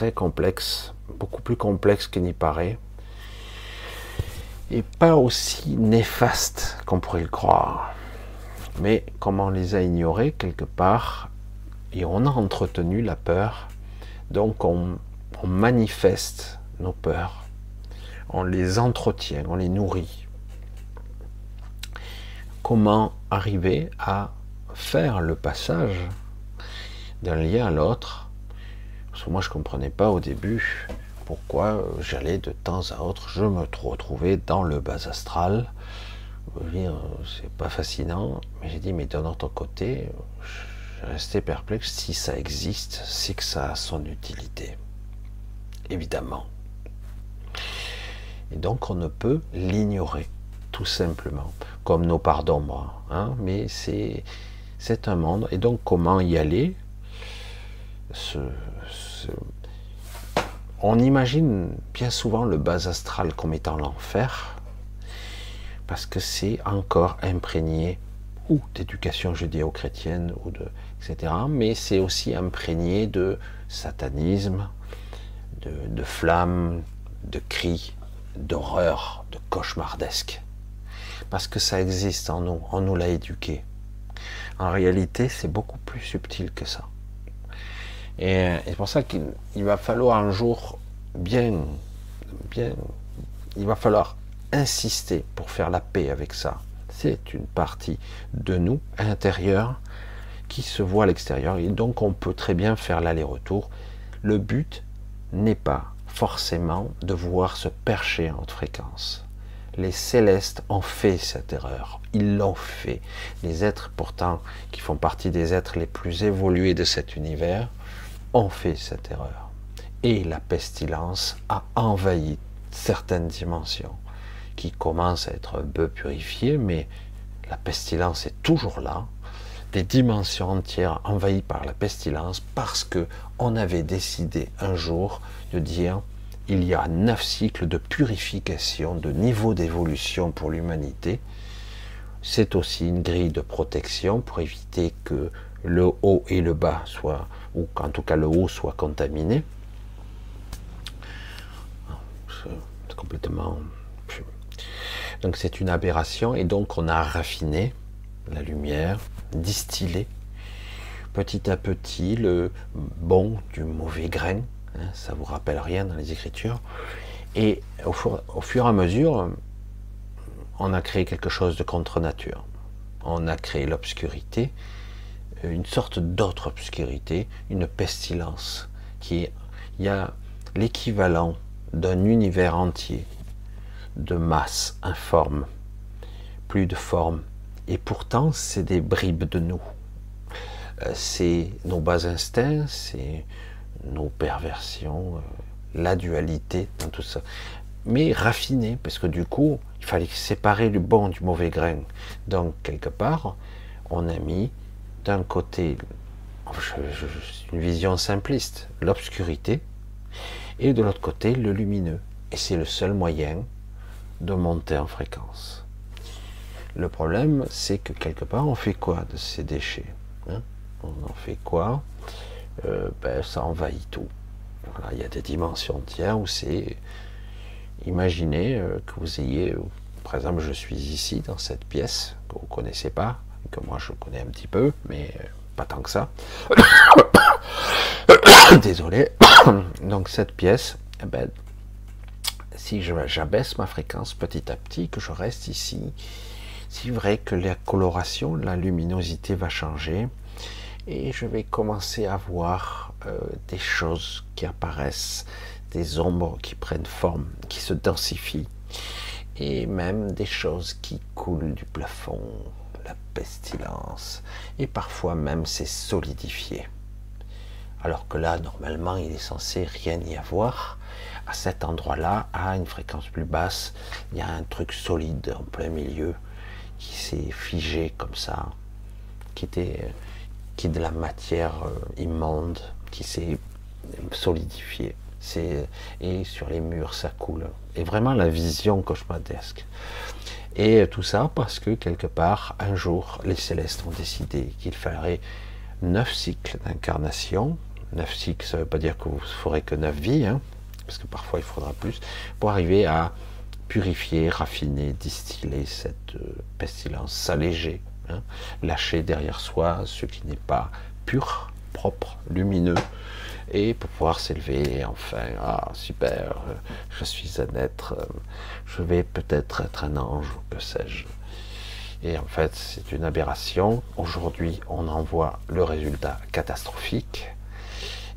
très complexes, beaucoup plus complexes qu'il n'y paraît, et pas aussi néfastes qu'on pourrait le croire. Mais comme on les a ignorés quelque part, et on a entretenu la peur, donc on manifeste nos peurs, on les entretient, on les nourrit. Comment arriver à faire le passage d'un lien à l'autre. Moi, je comprenais pas au début pourquoi j'allais de temps à autre, je me retrouvais dans le bas astral. C'est pas fascinant, mais j'ai dit, mais d'un autre côté, je restais perplexe. Si ça existe, c'est que ça a son utilité. Évidemment. Et donc, on ne peut l'ignorer tout simplement, comme nos parts d'ombre. Hein, mais c'est, un monde. Et donc, comment y aller? On imagine bien souvent le bas astral comme étant l'enfer, parce que c'est encore imprégné ou d'éducation judéo-chrétienne, ou de, etc. Mais c'est aussi imprégné de satanisme, de, de flammes, de cris, d'horreur, de cauchemardesque parce que ça existe en nous, on nous l'a éduqué. En réalité, c'est beaucoup plus subtil que ça. Et, c'est pour ça qu'il va falloir un jour bien, bien il va falloir insister pour faire la paix avec ça. C'est une partie de nous intérieure qui se voit à l'extérieur et donc on peut très bien faire l'aller-retour. Le but n'est pas forcément de voir se percher en haute fréquence. Les célestes ont fait cette erreur. Ils l'ont fait. Les êtres, pourtant, qui font partie des êtres les plus évolués de cet univers, ont fait cette erreur. Et la pestilence a envahi certaines dimensions qui commencent à être un peu purifiées, mais la pestilence est toujours là. Des dimensions entières envahies par la pestilence parce que on avait décidé un jour de dire il y a neuf cycles de purification, de niveau d'évolution pour l'humanité. C'est aussi une grille de protection pour éviter que le haut et le bas soient, ou qu'en tout cas le haut soit contaminé. C'est complètement. Donc c'est une aberration et donc on a raffiné la lumière, distillé petit à petit le bon du mauvais grain, Hein, ça vous rappelle rien dans les Écritures. Et au fur, au fur et à mesure, on a créé quelque chose de contre nature. On a créé l'obscurité, une sorte d'autre obscurité, une pestilence, qui il y a l'équivalent d'un univers entier de masse informe, plus de forme. Et pourtant, c'est des bribes de nous. Euh, c'est nos bas instincts, c'est nos perversions, euh, la dualité dans tout ça. Mais raffiné, parce que du coup, il fallait séparer le bon du mauvais grain. Donc, quelque part, on a mis d'un côté, une vision simpliste, l'obscurité, et de l'autre côté, le lumineux. Et c'est le seul moyen de monter en fréquence. Le problème, c'est que quelque part, on fait quoi de ces déchets hein? On en fait quoi? Euh, ben, ça envahit tout. il y a des dimensions entières où c'est. Imaginez euh, que vous ayez, par exemple, je suis ici dans cette pièce que vous ne connaissez pas, que moi je connais un petit peu, mais euh, pas tant que ça. Désolé. Donc cette pièce, eh ben, si j'abaisse ma fréquence petit à petit, que je reste ici, c'est vrai que la coloration, la luminosité va changer, et je vais commencer à voir euh, des choses qui apparaissent, des ombres qui prennent forme, qui se densifient, et même des choses qui coulent du plafond, la pestilence, et parfois même c'est solidifié. Alors que là, normalement, il est censé rien y avoir. À cet endroit-là, à une fréquence plus basse, il y a un truc solide en plein milieu qui s'est figé comme ça, qui était qui est de la matière euh, immonde, qui s'est solidifiée. Et sur les murs, ça coule. Et vraiment la vision cauchemardesque. Et tout ça parce que quelque part, un jour, les célestes ont décidé qu'il fallait neuf cycles d'incarnation. Neuf cycles, ça ne veut pas dire que vous ferez que neuf vies, hein, parce que parfois il faudra plus, pour arriver à purifier, raffiner, distiller cette euh, pestilence, s'alléger Hein. lâcher derrière soi ce qui n'est pas pur, propre, lumineux, et pour pouvoir s'élever enfin, ah super, je suis un être, je vais peut-être être un ange, que sais-je. Et en fait, c'est une aberration. Aujourd'hui, on en voit le résultat catastrophique.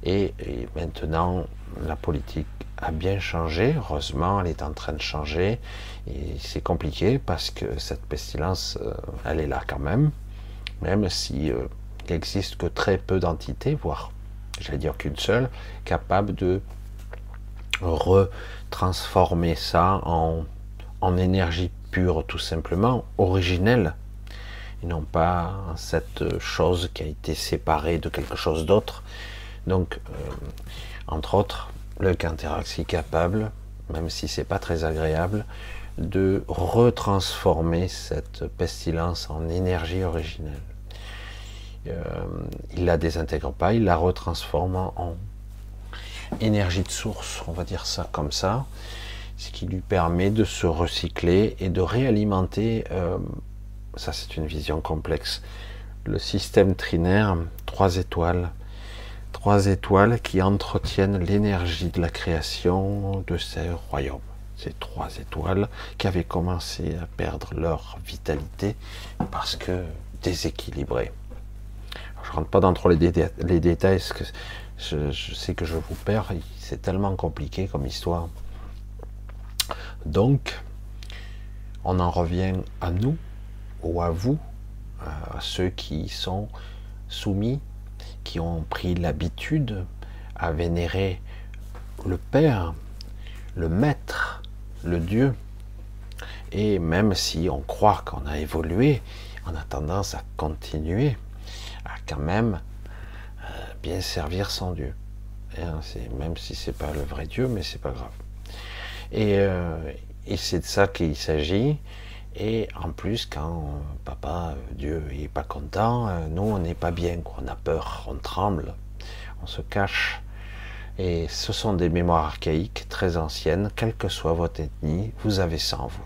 Et, maintenant, la politique a bien changé. Heureusement, elle est en train de changer. Et c'est compliqué parce que cette pestilence, euh, elle est là quand même, même si euh, il n'existe que très peu d'entités, voire, j'allais dire qu'une seule, capable de retransformer ça en, énergie pure, tout simplement, originelle, et non pas cette chose qui a été séparée de quelque chose d'autre. Donc, euh, entre autres, le Quinteraxi capable, même si c'est pas très agréable, de retransformer cette pestilence en énergie originelle. Euh, il la désintègre pas, il la retransforme en énergie de source, on va dire ça comme ça, ce qui lui permet de se recycler et de réalimenter, euh, ça c'est une vision complexe, le système trinaire, trois étoiles, trois étoiles qui entretiennent l'énergie de la création de ces royaumes ces trois étoiles qui avaient commencé à perdre leur vitalité parce que déséquilibrées. Je rentre pas dans trop les, détails, parce que je, je, sais que je vous perds, c'est tellement compliqué comme histoire. Donc, on en revient à nous ou à vous, à ceux qui sont soumis, qui ont pris l'habitude à vénérer le Père, le Maître, le Dieu. Et même si on croit qu'on a évolué, on a tendance à continuer quand même euh, bien servir son Dieu. Hein, même si c'est pas le vrai Dieu, mais c'est pas grave. Et, euh, c'est de ça qu'il s'agit. Et en plus, quand papa, Dieu, est pas content, euh, nous, on n'est pas bien, on a peur, on tremble, on se cache. Et ce sont des mémoires archaïques, très anciennes, quelle que soit votre ethnie, vous avez ça en vous.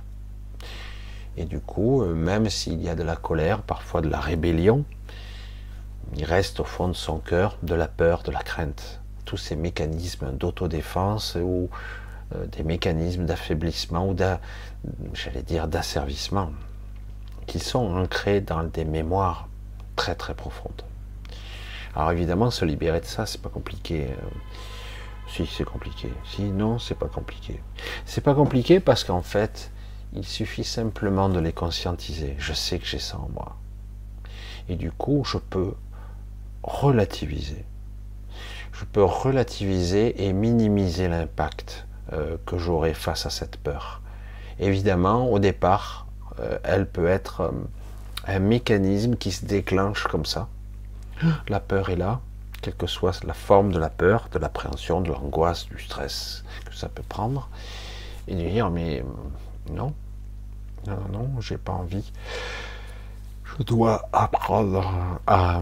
Et du coup, euh, même s'il y a de la colère, parfois de la rébellion, il reste au fond de son cœur de la peur, de la crainte. Tous ces mécanismes d'autodéfense ou euh, des mécanismes d'affaiblissement ou d'asservissement qui sont ancrés dans des mémoires très très profondes. Alors évidemment, se libérer de ça, c'est pas compliqué. Euh, si, c'est compliqué. Si, non, c'est pas compliqué. C'est pas compliqué parce qu'en fait, il suffit simplement de les conscientiser. Je sais que j'ai ça en moi. Et du coup, je peux relativiser. Je peux relativiser et minimiser l'impact euh, que j'aurai face à cette peur. Évidemment, au départ, euh, elle peut être euh, un mécanisme qui se déclenche comme ça. La peur est là, quelle que soit la forme de la peur, de l'appréhension, de l'angoisse, du stress que ça peut prendre, et de dire mais non, non, non, j'ai pas envie. Je dois apprendre à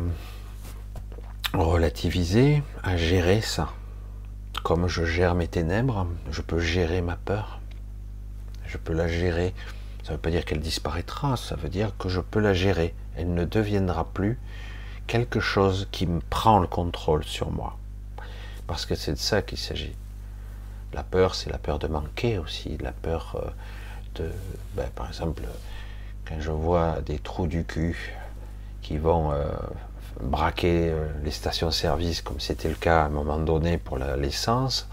relativiser, à gérer ça. Comme je gère mes ténèbres, je peux gérer ma peur. Je peux la gérer. Ça ne veut pas dire qu'elle disparaîtra, ça veut dire que je peux la gérer. Elle ne deviendra plus quelque chose qui me prend le contrôle sur moi. Parce que c'est de ça qu'il s'agit. La peur, c'est la peur de manquer aussi, la peur euh, de, ben, par exemple, quand je vois des trous du cul qui vont euh, braquer euh, les stations-service, comme c'était le cas à un moment donné pour l'essence,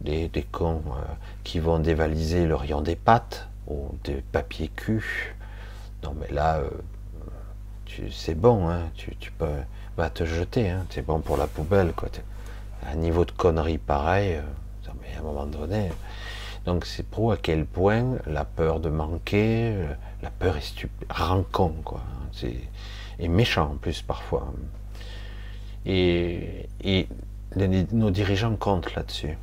des, des, cons euh, qui vont dévaliser le rayon des pâtes ou des papiers cul. Non, mais là, euh, c'est bon, hein, tu, tu, peux va te jeter, hein, c'est bon pour la poubelle. Quoi. Un niveau de connerie pareil, mais à un moment donné. Donc c'est pour à quel point la peur de manquer, la peur est stupide, rend con, quoi. Et méchant en plus parfois. Et, nos dirigeants comptent là-dessus.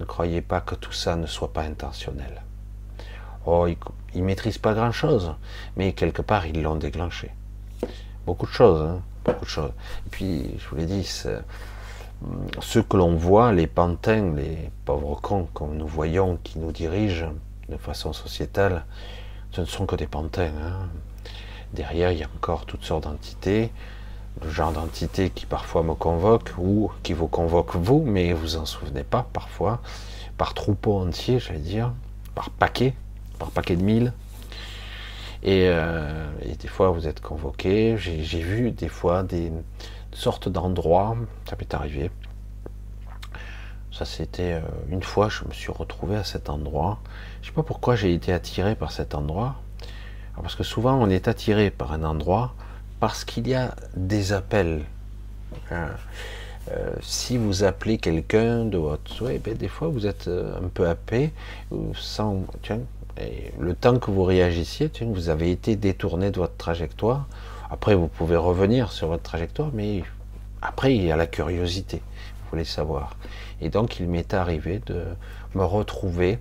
Ne croyez pas que tout ça ne soit pas intentionnel. Oh, ils, ne maîtrisent pas grand-chose, mais quelque part ils l'ont déclenché. Beaucoup de choses, hein, beaucoup de choses. Et puis, je vous l'ai dit, ceux que l'on voit, les pantins, les pauvres cons que nous voyons qui nous dirigent de façon sociétale, ce ne sont que des pantins. Hein. Derrière, il y a encore toutes sortes d'entités, le genre d'entités qui parfois me convoquent ou qui vous convoquent vous, mais vous en souvenez pas parfois, par troupeau entier, j'allais dire, par paquet, par paquet de mille. Et, euh, des fois, vous êtes convoqué. J'ai vu des fois des sortes d'endroits, ça m'est arrivé. Ça, c'était euh, une fois, je me suis retrouvé à cet endroit. Je sais pas pourquoi j'ai été attiré par cet endroit parce que souvent on est attiré par un endroit parce qu'il y a des appels. Hein. Euh, si vous appelez quelqu'un de votre souhait, ben, des fois vous êtes euh, un peu happé, sans, tiens, le temps que vous réagissiez, vous avez été détourné de votre trajectoire. Après, vous pouvez revenir sur votre trajectoire, mais après, il y a la curiosité. Vous voulez savoir. Et donc, il m'est arrivé de me retrouver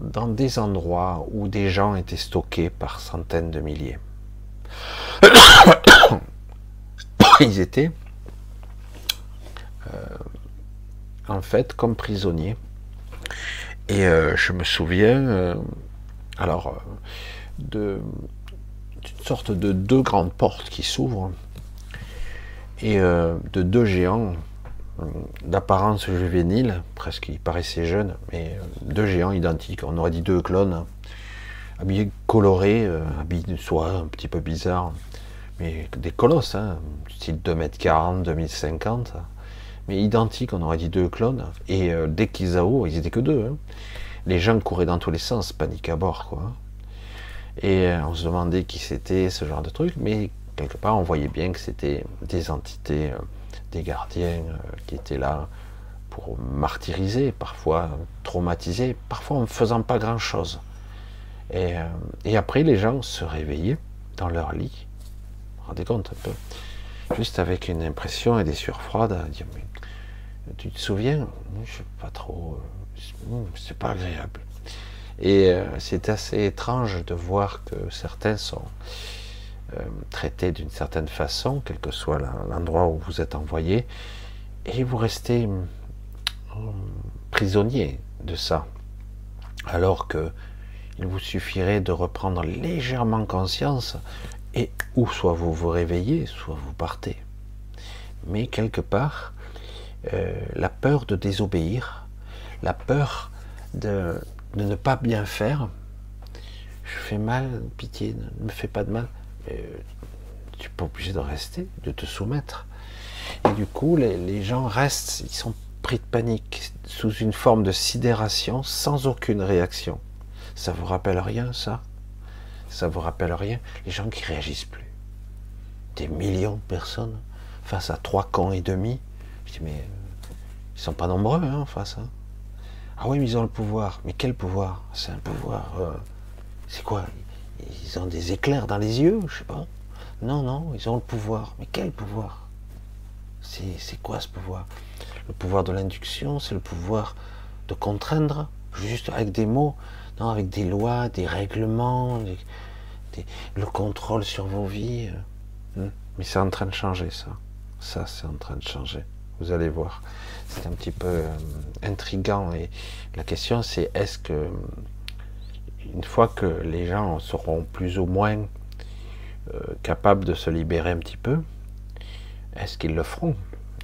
dans des endroits où des gens étaient stockés par centaines de milliers. Ils étaient euh, en fait comme prisonniers. Et euh, je me souviens, euh, alors, d'une sorte de deux grandes portes qui s'ouvrent et de deux géants d'apparence juvénile, presque il paraissait jeune, mais deux géants identiques, on aurait dit deux clones, habillés colorés, habillés de soie, un petit peu bizarre, mais des colosses, hein, style 2m40, 2050, mais identiques, on aurait dit deux clones, et dès qu'ils haut, ils étaient que deux. Hein. Les gens couraient dans tous les sens, panique à bord, quoi. Et on se demandait qui c'était, ce genre de truc, mais quelque part, on voyait bien que c'était des entités, euh, des gardiens euh, qui étaient là pour martyriser, parfois traumatiser, parfois en ne faisant pas grand-chose. Euh, et, après, les gens se réveillaient dans leur lit. Vous vous rendez compte un peu? Juste avec une impression et des sueurs froides à dire tu te souviens? Je sais pas trop. C'est pas agréable. Et c'est assez étrange de voir que certains sont euh, traité d'une certaine façon, quel que soit l'endroit où vous êtes envoyé, et vous restez euh, prisonnier de ça. Alors que il vous suffirait de reprendre légèrement conscience et ou soit vous vous réveillez, soit vous partez. Mais quelque part, euh, la peur de désobéir, la peur de, ne pas bien faire, je fais mal, pitié, ne me fais pas de mal, tu n'es pas obligé de rester, de te soumettre. Et du coup, les, gens restent, ils sont pris de panique, sous une forme de sidération, sans aucune réaction. Ça vous rappelle rien, ça? Ça vous rappelle rien? Les gens qui réagissent plus. Des millions de personnes face à trois camps et demi. Je dis, mais euh, ils sont pas nombreux hein, face. Hein. Ah oui, mais ils ont le pouvoir. Mais quel pouvoir? C'est un pouvoir. Euh, c'est quoi? Ils ont des éclairs dans les yeux, je sais pas. Non, non, ils ont le pouvoir. Mais quel pouvoir? C'est quoi ce pouvoir? Le pouvoir de l'induction, c'est le pouvoir de contraindre, juste avec des mots, non, avec des lois, des règlements, le contrôle sur vos vies. Euh, hmm. Mais c'est en train de changer, ça. Ça, c'est en train de changer. Vous allez voir. C'est un petit peu euh, intrigant. Et la question, c'est est-ce que une fois que les gens seront plus ou moins euh, capables de se libérer un petit peu, est-ce qu'ils le feront?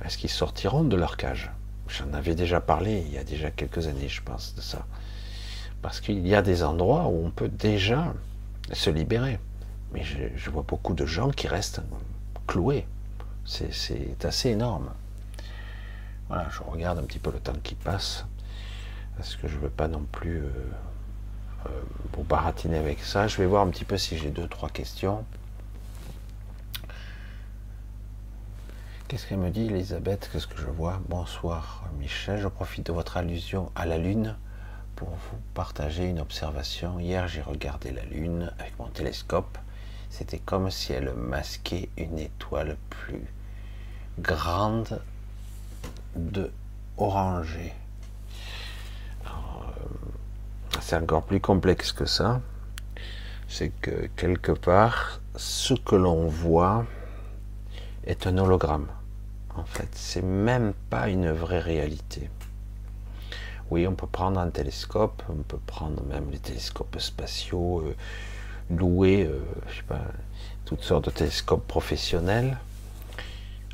Est-ce qu'ils sortiront de leur cage? J'en avais déjà parlé il y a déjà quelques années, je pense, de ça. Parce qu'il y a des endroits où on peut déjà se libérer. Mais je, vois beaucoup de gens qui restent cloués. C'est assez énorme. Voilà, je regarde un petit peu le temps qui passe. Parce que je ne veux pas non plus euh, pour baratiner avec ça. Je vais voir un petit peu si j'ai deux, trois questions. Qu'est-ce qu'elle me dit, Elisabeth? Qu'est-ce que je vois? Bonsoir, Michel. Je profite de votre allusion à la Lune pour vous partager une observation. Hier, j'ai regardé la Lune avec mon télescope. C'était comme si elle masquait une étoile plus grande de orangée c'est encore plus complexe que ça. C'est que quelque part, ce que l'on voit est un hologramme. En fait, c'est même pas une vraie réalité. Oui, on peut prendre un télescope, on peut prendre même les télescopes spatiaux, euh, louer, euh, sais pas, toutes sortes de télescopes professionnels.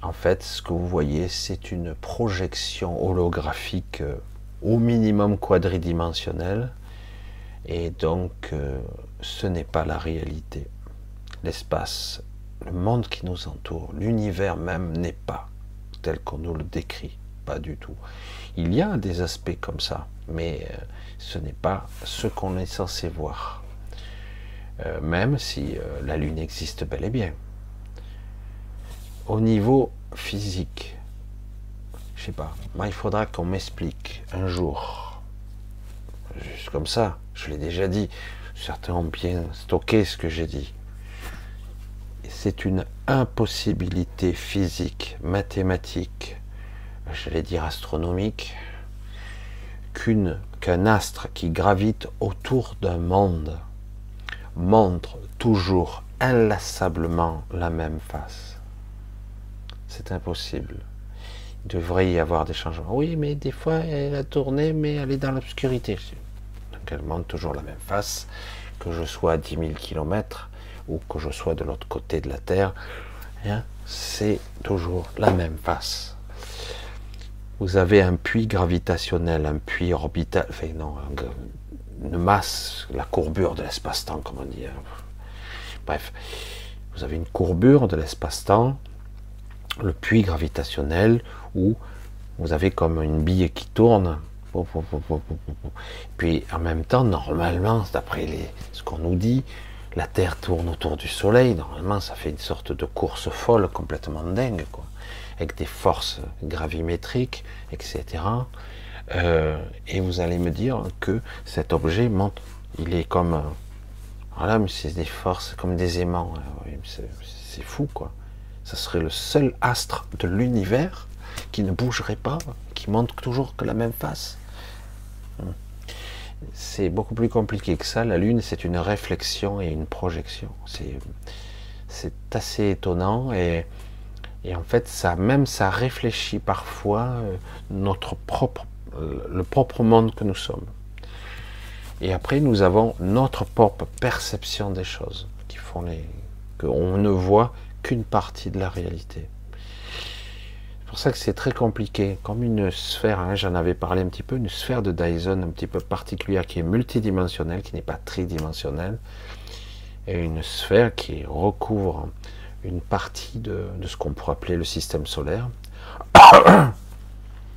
En fait, ce que vous voyez, c'est une projection holographique euh, au minimum quadridimensionnelle et donc, euh, ce n'est pas la réalité. L'espace, le monde qui nous entoure, l'univers même n'est pas tel qu'on nous le décrit, pas du tout. Il y a des aspects comme ça, mais euh, ce n'est pas ce qu'on est censé voir. Euh, même si la Lune existe bel et bien. Au niveau physique, je sais pas, il faudra qu'on m'explique un jour, juste comme ça, je l'ai déjà dit. Certains ont bien stocké ce que j'ai dit. C'est une impossibilité physique, mathématique, j'allais dire astronomique, qu'un astre qui gravite autour d'un monde montre toujours inlassablement la même face. C'est impossible. Il devrait y avoir des changements. Oui, mais des fois, elle a tourné, mais elle est dans l'obscurité qu'elle montre toujours la même face, que je sois à 10 000 km ou que je sois de l'autre côté de la Terre, hein, c'est toujours la même face. vous avez un puits gravitationnel, un puits orbital, enfin non, une masse, la courbure de l'espace-temps, comme on dit. Bref, vous avez une courbure de l'espace-temps, le puits gravitationnel, où vous avez comme une bille qui tourne. Puis en même temps, normalement, d'après ce qu'on nous dit, la Terre tourne autour du Soleil. Normalement, ça fait une sorte de course folle complètement dingue, quoi, avec des forces gravimétriques, etc. Euh, et vous allez me dire que cet objet monte. Il est comme. Voilà, mais c'est des forces comme des aimants. C'est fou, quoi. Ça serait le seul astre de l'univers qui ne bougerait pas, qui montre toujours que la même face. C'est beaucoup plus compliqué que ça. La Lune, c'est une réflexion et une projection. C'est assez étonnant et, et, en fait, ça même ça réfléchit parfois euh, notre propre, euh, le propre monde que nous sommes. Et après, nous avons notre propre perception des choses qui font les, qu'on ne voit qu'une partie de la réalité. C'est pour ça que c'est très compliqué. Comme une sphère, hein, j'en avais parlé un petit peu, une sphère de Dyson un petit peu particulière qui est multidimensionnelle, qui n'est pas tridimensionnelle, et une sphère qui recouvre une partie de, ce qu'on pourrait appeler le système solaire.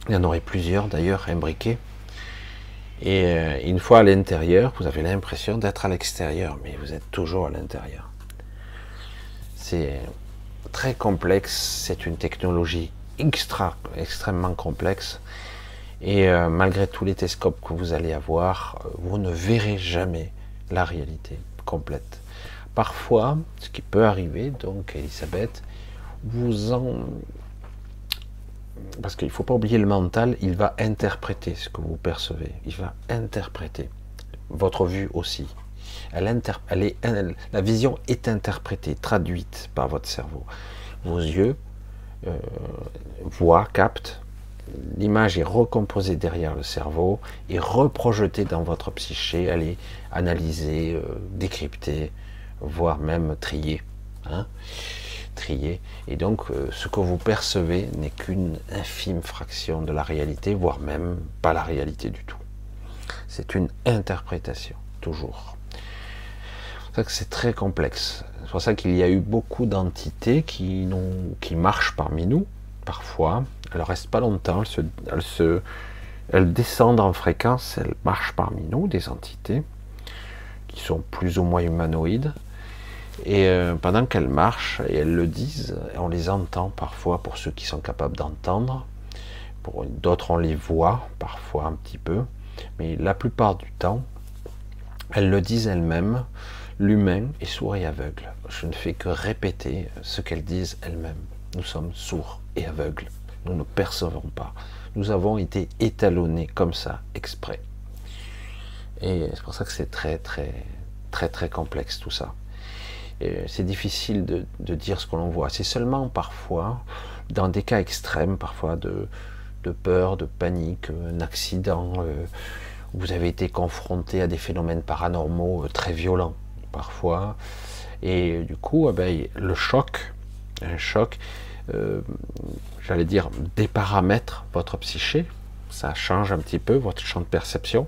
Il y en aurait plusieurs d'ailleurs imbriqués. Et euh, une fois à l'intérieur, vous avez l'impression d'être à l'extérieur, mais vous êtes toujours à l'intérieur. C'est très complexe, c'est une technologie extra, extrêmement complexe. Et euh, malgré tous les télescopes que vous allez avoir, euh, vous ne verrez jamais la réalité complète. Parfois, ce qui peut arriver, donc Elisabeth, vous en... Parce qu'il ne faut pas oublier le mental, il va interpréter ce que vous percevez. Il va interpréter votre vue aussi la vision est interprétée, traduite par votre cerveau. Vos yeux euh, voient, captent, l'image est recomposée derrière le cerveau et reprojetée dans votre psyché, elle est analysée, euh, décryptée, voire même triée. Hein. Et donc, euh, ce que vous percevez n'est qu'une infime fraction de la réalité, voire même pas la réalité du tout. C'est une interprétation, toujours que c'est très complexe. C'est pour ça qu'il y a eu beaucoup d'entités qui, marchent parmi nous, parfois. Elles ne restent pas longtemps, elles descendent en fréquence, elles marchent parmi nous, des entités qui sont plus ou moins humanoïdes. Et euh, pendant qu'elles marchent, et elles le disent, on les entend parfois pour ceux qui sont capables d'entendre, pour d'autres on les voit parfois un petit peu, mais la plupart du temps, elles le disent elles-mêmes, L'humain est sourd et aveugle. Je ne fais que répéter ce qu'elles disent elles-mêmes. Nous sommes sourds et aveugles. Nous ne percevons pas. Nous avons été étalonnés comme ça, exprès. Et c'est pour ça que c'est très, très, très, très complexe tout ça. C'est difficile de, dire ce que l'on voit. C'est seulement parfois, dans des cas extrêmes, parfois de, peur, de panique, un accident, euh, vous avez été confronté à des phénomènes paranormaux euh, très violents parfois. Et du coup, eh ben, le choc, un choc, euh, j'allais dire, déparamètre votre psyché. Ça change un petit peu votre champ de perception.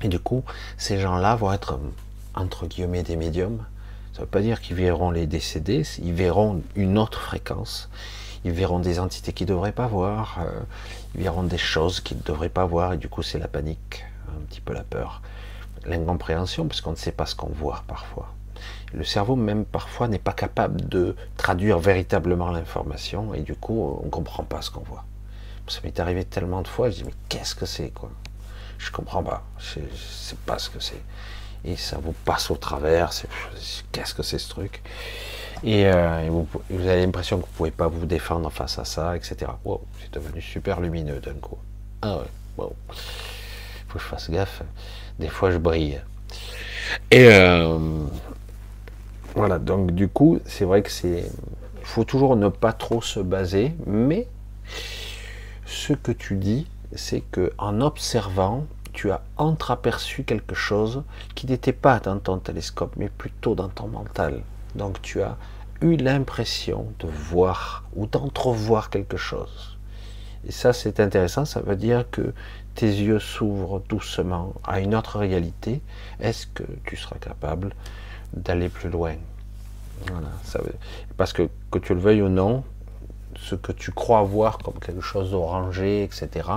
Et du coup, ces gens-là vont être, entre guillemets, des médiums. Ça ne veut pas dire qu'ils verront les décédés, ils verront une autre fréquence. Ils verront des entités qu'ils ne devraient pas voir. Euh, ils verront des choses qu'ils ne devraient pas voir. Et du coup, c'est la panique, un petit peu la peur l'incompréhension, parce qu'on ne sait pas ce qu'on voit parfois. Le cerveau même parfois n'est pas capable de traduire véritablement l'information, et du coup on ne comprend pas ce qu'on voit. Ça m'est arrivé tellement de fois, je dis mais qu'est-ce que c'est quoi? Je comprends pas, je ne sais pas ce que c'est. Et ça vous passe au travers, qu'est-ce que c'est ce truc? Et, euh, vous, avez l'impression que vous ne pouvez pas vous défendre face à ça, etc. Wow, c'est devenu super lumineux d'un coup. Ah ouais, wow. Faut que je fasse gaffe des fois je brille. Et euh, voilà, donc du coup, c'est vrai que c'est. Faut toujours ne pas trop se baser, mais ce que tu dis, c'est que en observant, tu as entreaperçu quelque chose qui n'était pas dans ton télescope, mais plutôt dans ton mental. Donc tu as eu l'impression de voir ou d'entrevoir quelque chose. Et ça, c'est intéressant. Ça veut dire que tes yeux s'ouvrent doucement à une autre réalité. Est-ce que tu seras capable d'aller plus loin? Voilà. Ça veut... Parce que, que tu le veuilles ou non, ce que tu crois voir comme quelque chose d'orangé, etc.,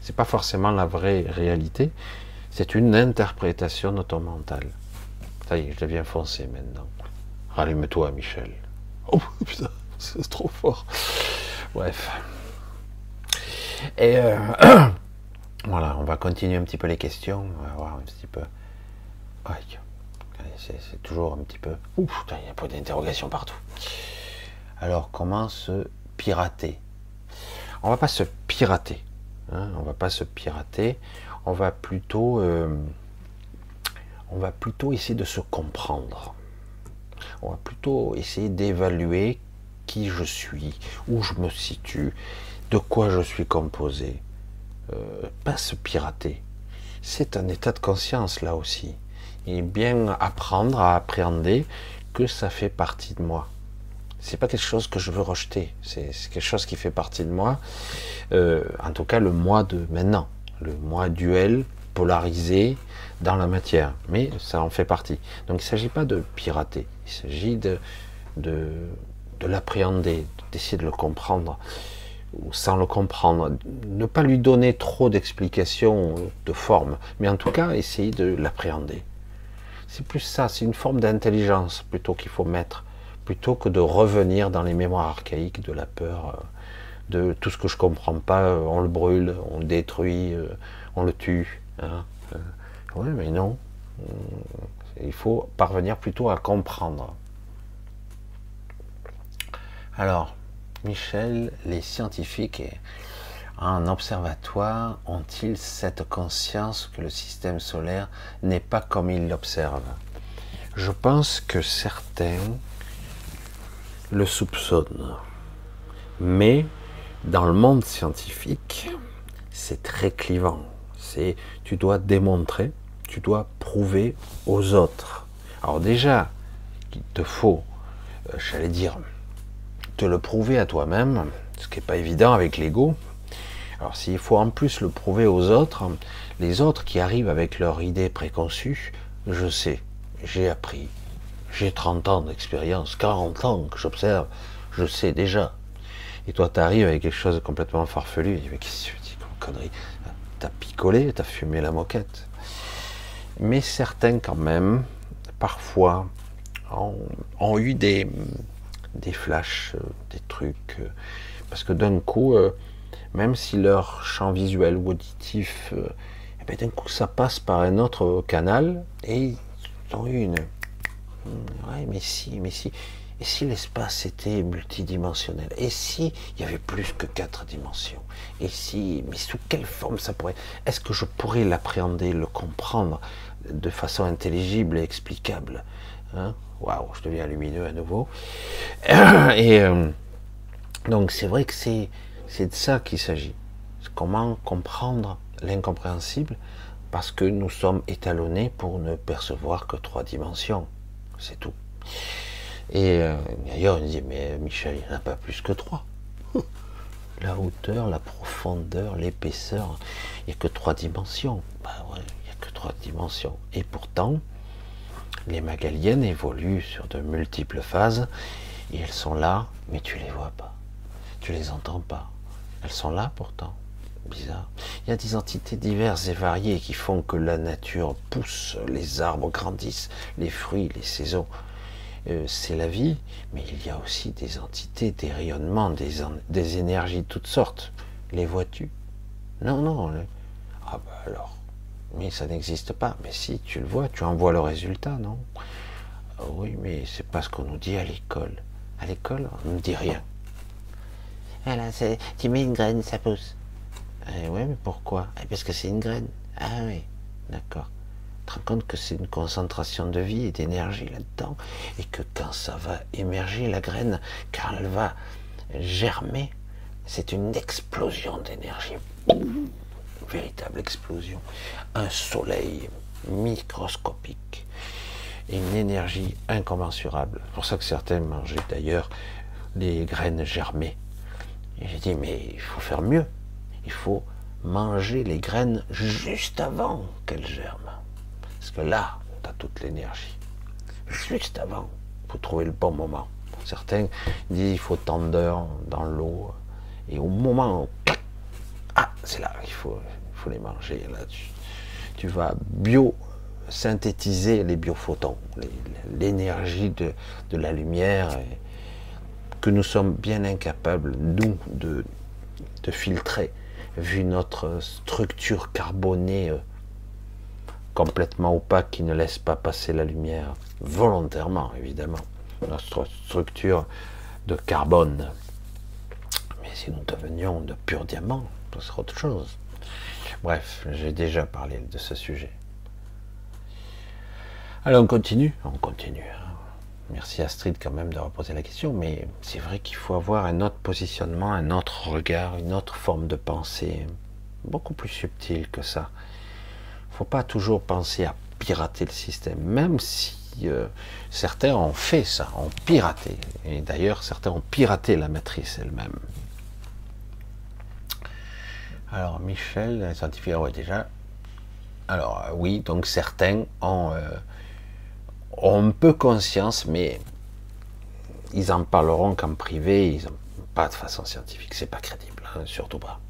c'est pas forcément la vraie réalité. C'est une interprétation de ton mental. Ça y est, je deviens foncé maintenant. Rallume-toi, Michel. Oh putain, c'est trop fort. Bref. Et euh, on va continuer un petit peu les questions. On va voir un petit peu. Aïe. C'est toujours un petit peu. Ouh, putain, il y a pas d'interrogation partout. Alors, comment se pirater? On va pas se pirater. Hein, on va pas se pirater. On va plutôt. Euh, on va plutôt essayer de se comprendre. On va plutôt essayer d'évaluer qui je suis, où je me situe, de quoi je suis composé. Euh, pas se pirater. C'est un état de conscience là aussi. Et bien apprendre à appréhender que ça fait partie de moi. C'est pas quelque chose que je veux rejeter. C'est quelque chose qui fait partie de moi. Euh, en tout cas, le moi de maintenant, le moi duel, polarisé dans la matière. Mais ça en fait partie. Donc il ne s'agit pas de pirater. Il s'agit de, de, de l'appréhender, d'essayer de le comprendre sans le comprendre, ne pas lui donner trop d'explications de forme, mais en tout cas essayer de l'appréhender. C'est plus ça, c'est une forme d'intelligence plutôt qu'il faut mettre, plutôt que de revenir dans les mémoires archaïques de la peur, euh, de tout ce que je comprends pas, euh, on le brûle, on le détruit, euh, on le tue. Hein. Oui, mais non. Il faut parvenir plutôt à comprendre. Alors, Michel, les scientifiques en observatoire ont-ils cette conscience que le système solaire n'est pas comme ils l'observent? Je pense que certains le soupçonnent. Mais dans le monde scientifique, c'est très clivant. C'est tu dois démontrer, tu dois prouver aux autres. Alors déjà, il te faut, euh, j'allais dire, le prouver à toi-même, ce qui n'est pas évident avec l'ego. Alors s'il faut en plus le prouver aux autres, les autres qui arrivent avec leur idée préconçue, je sais, j'ai appris, j'ai 30 ans d'expérience, 40 ans que j'observe, je sais déjà. Et toi, tu arrives avec quelque chose de complètement farfelu, mais qu'est-ce que tu dis comme connerie? T'as picolé, t'as fumé la moquette. Mais certains quand même, parfois, ont eu des, des flashs, euh, des trucs. Euh, parce que d'un coup, euh, même si leur champ visuel ou auditif, eh ben, d'un coup ça passe par un autre canal et ils ont une. Ouais, mais si, mais si. Et si l'espace était multidimensionnel? Et si il y avait plus que quatre dimensions? Et si, mais sous quelle forme ça pourrait? Est-ce que je pourrais l'appréhender, le comprendre de façon intelligible et explicable hein? Waouh, je deviens lumineux à nouveau. Et euh, donc c'est vrai que c'est de ça qu'il s'agit. Comment comprendre l'incompréhensible parce que nous sommes étalonnés pour ne percevoir que trois dimensions. C'est tout. Et euh, d'ailleurs, on dit, mais Michel, il n'y en a pas plus que trois. La hauteur, la profondeur, l'épaisseur, il n'y a que trois dimensions. Bah ouais, il n'y a que trois dimensions. Et pourtant, les magaliennes évoluent sur de multiples phases et elles sont là, mais tu les vois pas. Tu les entends pas. Elles sont là pourtant. Bizarre. Il y a des entités diverses et variées qui font que la nature pousse, les arbres grandissent, les fruits, les saisons. Euh, c'est la vie, mais il y a aussi des entités, des rayonnements, des, énergies de toutes sortes. Les vois-tu? Non, non. Ah bah alors, mais ça n'existe pas. Mais si, tu le vois, tu en vois le résultat, non? Ah Oui, mais c'est pas ce qu'on nous dit à l'école. À l'école, on ne dit rien. Voilà, tu mets une graine, ça pousse. Eh oui, mais pourquoi? Eh, Parce que c'est une graine. Ah oui, d'accord. Tu te rends compte que c'est une concentration de vie et d'énergie là-dedans, et que quand ça va émerger, la graine, quand elle va germer, c'est une explosion d'énergie véritable explosion, un soleil microscopique une énergie incommensurable. C'est pour ça que certains mangeaient d'ailleurs les graines germées. J'ai dit, mais il faut faire mieux. il faut manger les graines juste avant qu'elles germent. Parce que là, tu as toute l'énergie. Juste avant, il faut trouver le bon moment. Certains disent il faut d'heures dans l'eau. Et au moment où, ah, c'est là, il faut, faut les manger. Là, tu, vas bio-synthétiser les biophotons, l'énergie de, de, la lumière que nous sommes bien incapables, nous, de, de filtrer vu notre structure carbonée euh, complètement opaque qui ne laisse pas passer la lumière, volontairement évidemment, notre structure de carbone. Mais si nous devenions de pur diamant, ce serait autre chose. Bref, j'ai déjà parlé de ce sujet. Alors on continue, on continue. Hein. Merci Astrid quand même d'avoir posé la question, mais c'est vrai qu'il faut avoir un autre positionnement, un autre regard, une autre forme de pensée, beaucoup plus subtile que ça. Il ne faut pas toujours penser à pirater le système, même si euh, certains ont fait ça, ont piraté. Et d'ailleurs, certains ont piraté la matrice elle-même. Alors, Michel, scientifique, ouais, déjà. Alors, euh, oui, donc certains ont euh, ont un peu conscience, mais ils en parleront qu'en privé, ils pas de façon scientifique, c'est pas crédible, hein, surtout pas.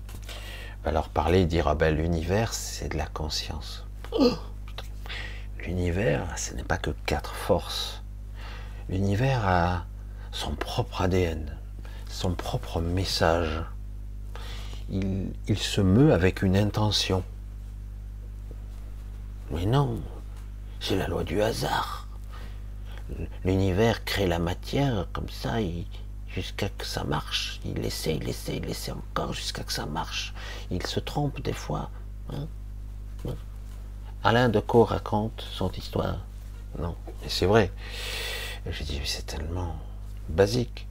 On va leur parler, dire ah ben l'univers c'est de la conscience. L'univers, ce n'est pas que quatre forces. L'univers a son propre ADN, son propre message. Il, se meut avec une intention. Mais non, c'est la loi du hasard l'univers crée la matière comme ça, jusqu'à que ça marche. Il essaie, il essaie, il essaie encore jusqu'à que ça marche. Il se trompe des fois. Hein. Alain Decaux raconte son histoire. Non, et c'est vrai. Je dis, c'est tellement basique.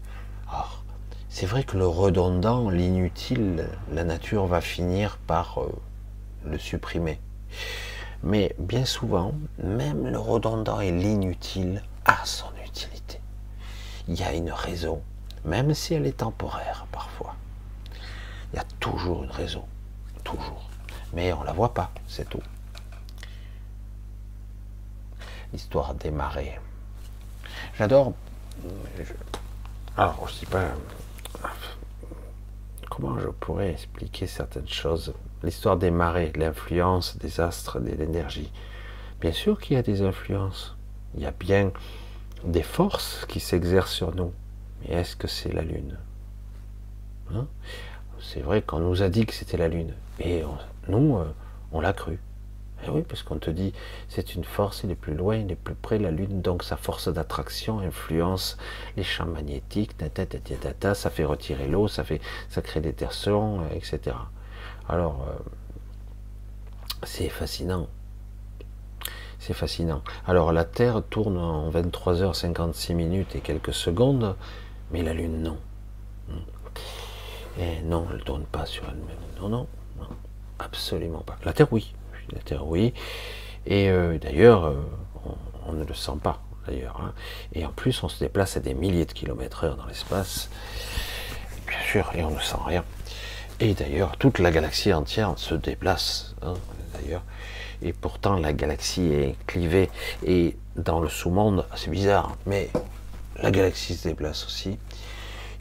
C'est vrai que le redondant, l'inutile, la nature va finir par euh, le supprimer. Mais bien souvent, même le redondant et l'inutile a son utilité. Il y a une raison, même si elle est temporaire parfois. Il y a toujours une raison, toujours. Mais on la voit pas, c'est tout. L'histoire des marées. J'adore. Alors, je sais pas. Comment je pourrais expliquer certaines choses? L'histoire des marées, l'influence des astres, de l'énergie. Bien sûr qu'il y a des influences. Il y a bien des forces qui s'exercent sur nous. Mais est-ce que c'est la Lune? Hein? C'est vrai qu'on nous a dit que c'était la Lune. Et nous, euh, on l'a cru. Et eh oui, parce qu'on te dit, c'est une force, il est plus loin, il est plus près, la Lune, donc sa force d'attraction influence les champs magnétiques, ça fait retirer l'eau, ça, fait, ça crée des terres etc. Alors, euh, c'est fascinant. C'est fascinant. Alors la Terre tourne en 23h56 minutes et quelques secondes, mais la Lune non. Et non, elle ne tourne pas sur elle-même. Non, non, non, absolument pas. La Terre, oui. Terre, oui. Et euh, d'ailleurs, euh, on, ne le sent pas, d'ailleurs. Hein. Et en plus, on se déplace à des milliers de kilomètres heure dans l'espace. Bien sûr, et on ne sent rien. Et d'ailleurs, toute la galaxie entière se déplace. Hein, d'ailleurs, et pourtant la galaxie est clivée. Et dans le sous-monde, c'est bizarre, mais la galaxie se déplace aussi.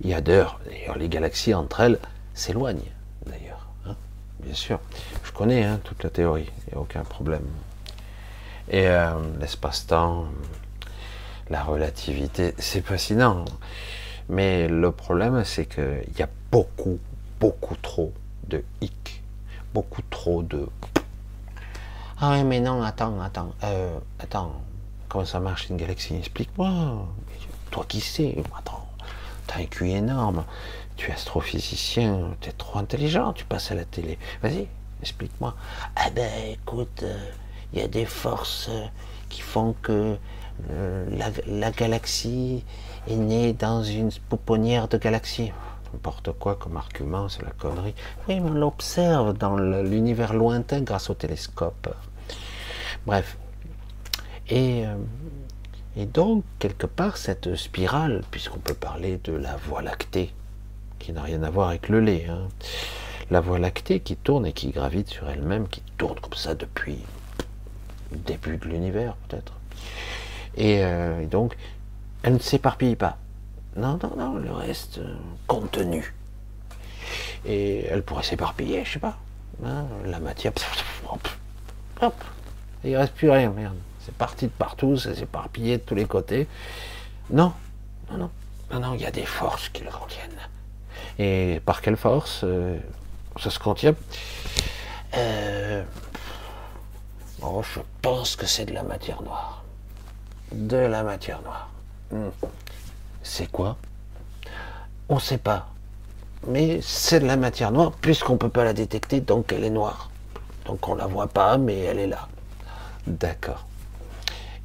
Il y a d'ailleurs, les galaxies entre elles s'éloignent. Hein, bien sûr. Je connais hein, toute la théorie, il n'y a aucun problème. Et euh, l'espace-temps, la relativité, c'est fascinant. Mais le problème, c'est qu'il y a beaucoup, beaucoup trop de hic, beaucoup trop de ah mais non, attends, attends, euh, attends, comment ça marche une galaxie? Explique-moi. Toi qui sais, attends, t'as un QI énorme, tu es astrophysicien, tu es trop intelligent, tu passes à la télé. Vas-y, explique-moi. Ah ben écoute, il euh, y a des forces euh, qui font que la, galaxie est née dans une pouponnière de galaxies n'importe quoi comme argument, c'est la connerie. Oui, mais on l'observe dans l'univers lointain grâce au télescope. Bref. Et, euh, et donc, quelque part, cette spirale, puisqu'on peut parler de la voie lactée, qui n'a rien à voir avec le lait, hein. la Voie lactée qui tourne et qui gravite sur elle-même, qui tourne comme ça depuis le début de l'univers peut-être. Et, euh, donc, elle ne s'éparpille pas. Non, non, non, le reste euh, contenu. Et elle pourrait s'éparpiller, je sais pas. Hein, la matière, hop, hop, il reste plus rien, merde. C'est parti de partout, ça s'est éparpillé de tous les côtés. Non, non, non, non, non, il y a des forces qui le contiennent. Et par quelle force euh, ça se contient euh, oh, Je pense que c'est de la matière noire. De la matière noire. Hmm. C'est quoi? On ne sait pas. Mais c'est de la matière noire, puisqu'on ne peut pas la détecter, donc elle est noire. Donc on ne la voit pas, mais elle est là. D'accord.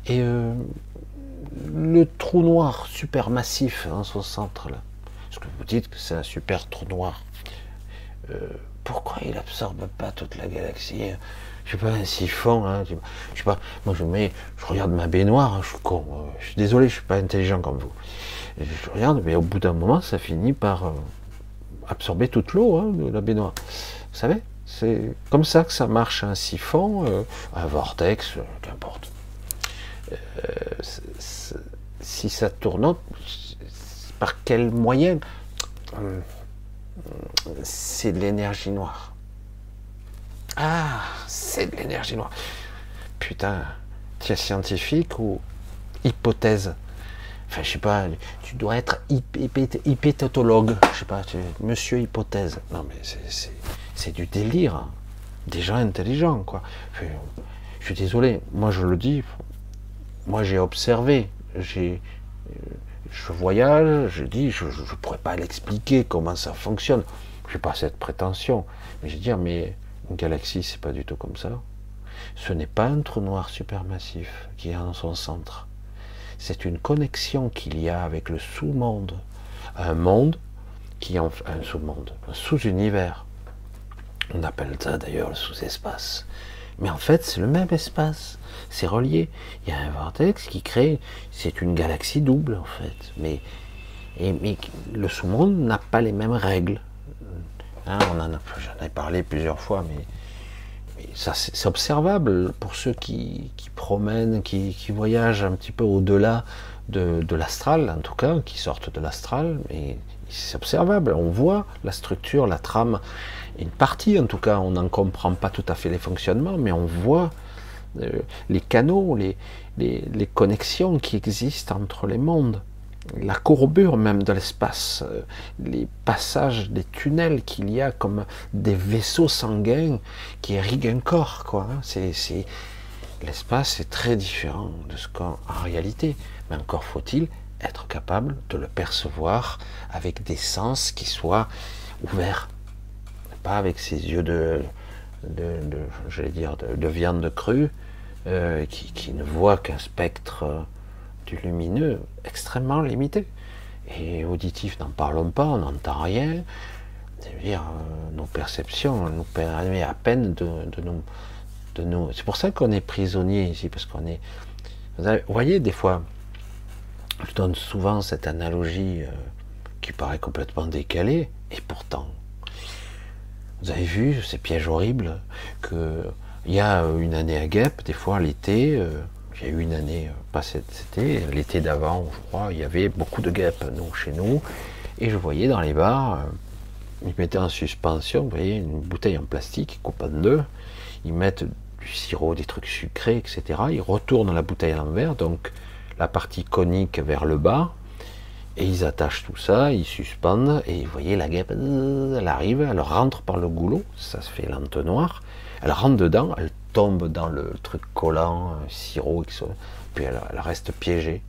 Et euh, le trou noir supermassif dans son centre, là, vous dites que c'est un super trou noir, euh, pourquoi il absorbe pas toute la galaxie Je sais pas, un siphon, hein, je sais pas, moi je mets, je regarde ma baignoire, hein, je suis con, euh, je suis désolé, je suis pas intelligent comme vous. Je regarde, mais au bout d'un moment, ça finit par absorber toute l'eau hein, de la baignoire. Vous savez c'est comme ça que ça marche un siphon, euh, un vortex, euh, qu'importe. Euh, si ça tourne, par quel moyen C'est de l'énergie noire. Ah, c'est de l'énergie noire. Putain, tu es scientifique ou hypothèse? Enfin, je sais pas, tu dois être hypétotologue. Je sais pas, monsieur hypothèse. Non, mais c'est c'est du délire. Hein. Des gens intelligents, quoi. je suis désolé, moi je le dis, moi j'ai observé, j'ai, je voyage, je dis, je ne pourrais pas l'expliquer comment ça fonctionne. Je n'ai pas cette prétention. Mais je veux dire, mais une galaxie, c'est pas du tout comme ça. Ce n'est pas un trou noir supermassif qui est en son centre. C'est une connexion qu'il y a avec le sous-monde. Un monde qui est un sous-monde, un sous-univers on appelle ça d'ailleurs le sous-espace. Mais en fait, c'est le même espace. C'est relié. Il y a un vortex qui crée. C'est une galaxie double, en fait. Mais, et, mais le sous-monde n'a pas les mêmes règles. Hein, on en a, j'en ai parlé plusieurs fois, mais, ça, c'est observable pour ceux qui, promènent, qui, voyagent un petit peu au-delà de, de l'astral, en tout cas, qui sortent de l'astral. Mais c'est observable. On voit la structure, la trame une partie en tout cas, on n'en comprend pas tout à fait les fonctionnements, mais on voit les canaux, les, les, connexions qui existent entre les mondes, la courbure même de l'espace, euh, les passages des tunnels qu'il y a comme des vaisseaux sanguins qui irriguent un corps. Quoi. Hein. C'est, l'espace est très différent de ce qu'en réalité, mais encore faut-il être capable de le percevoir avec des sens qui soient ouverts avec ses yeux de, de, de dire, de, viande crue, euh, qui, ne voit qu'un spectre euh, du lumineux extrêmement limité. Et auditif, n'en parlons pas, on n'entend rien. dire euh, nos perceptions nous permettent à peine de, nous. De nous. C'est pour ça qu'on est prisonnier ici, parce qu'on est. Vous, voyez, des fois, je donne souvent cette analogie qui paraît complètement décalée, et pourtant, vous avez vu ces pièges horribles que il y a une année à Gap, des fois l'été, euh, y a eu une année, euh, pas cet été, l'été d'avant, je crois, il y avait beaucoup de guêpes chez nous, et je voyais dans les bars, euh, ils mettaient en suspension, vous voyez, une bouteille en plastique, coupée en deux, ils mettent du sirop, des trucs sucrés, etc. Ils retournent la bouteille à l'envers, donc la partie conique vers le bas, et ils attachent tout ça, ils suspendent, et vous voyez la guêpe, elle arrive, elle rentre par le goulot, ça se fait l'entonnoir, elle rentre dedans, elle tombe dans le truc collant, sirop, puis elle, reste piégée.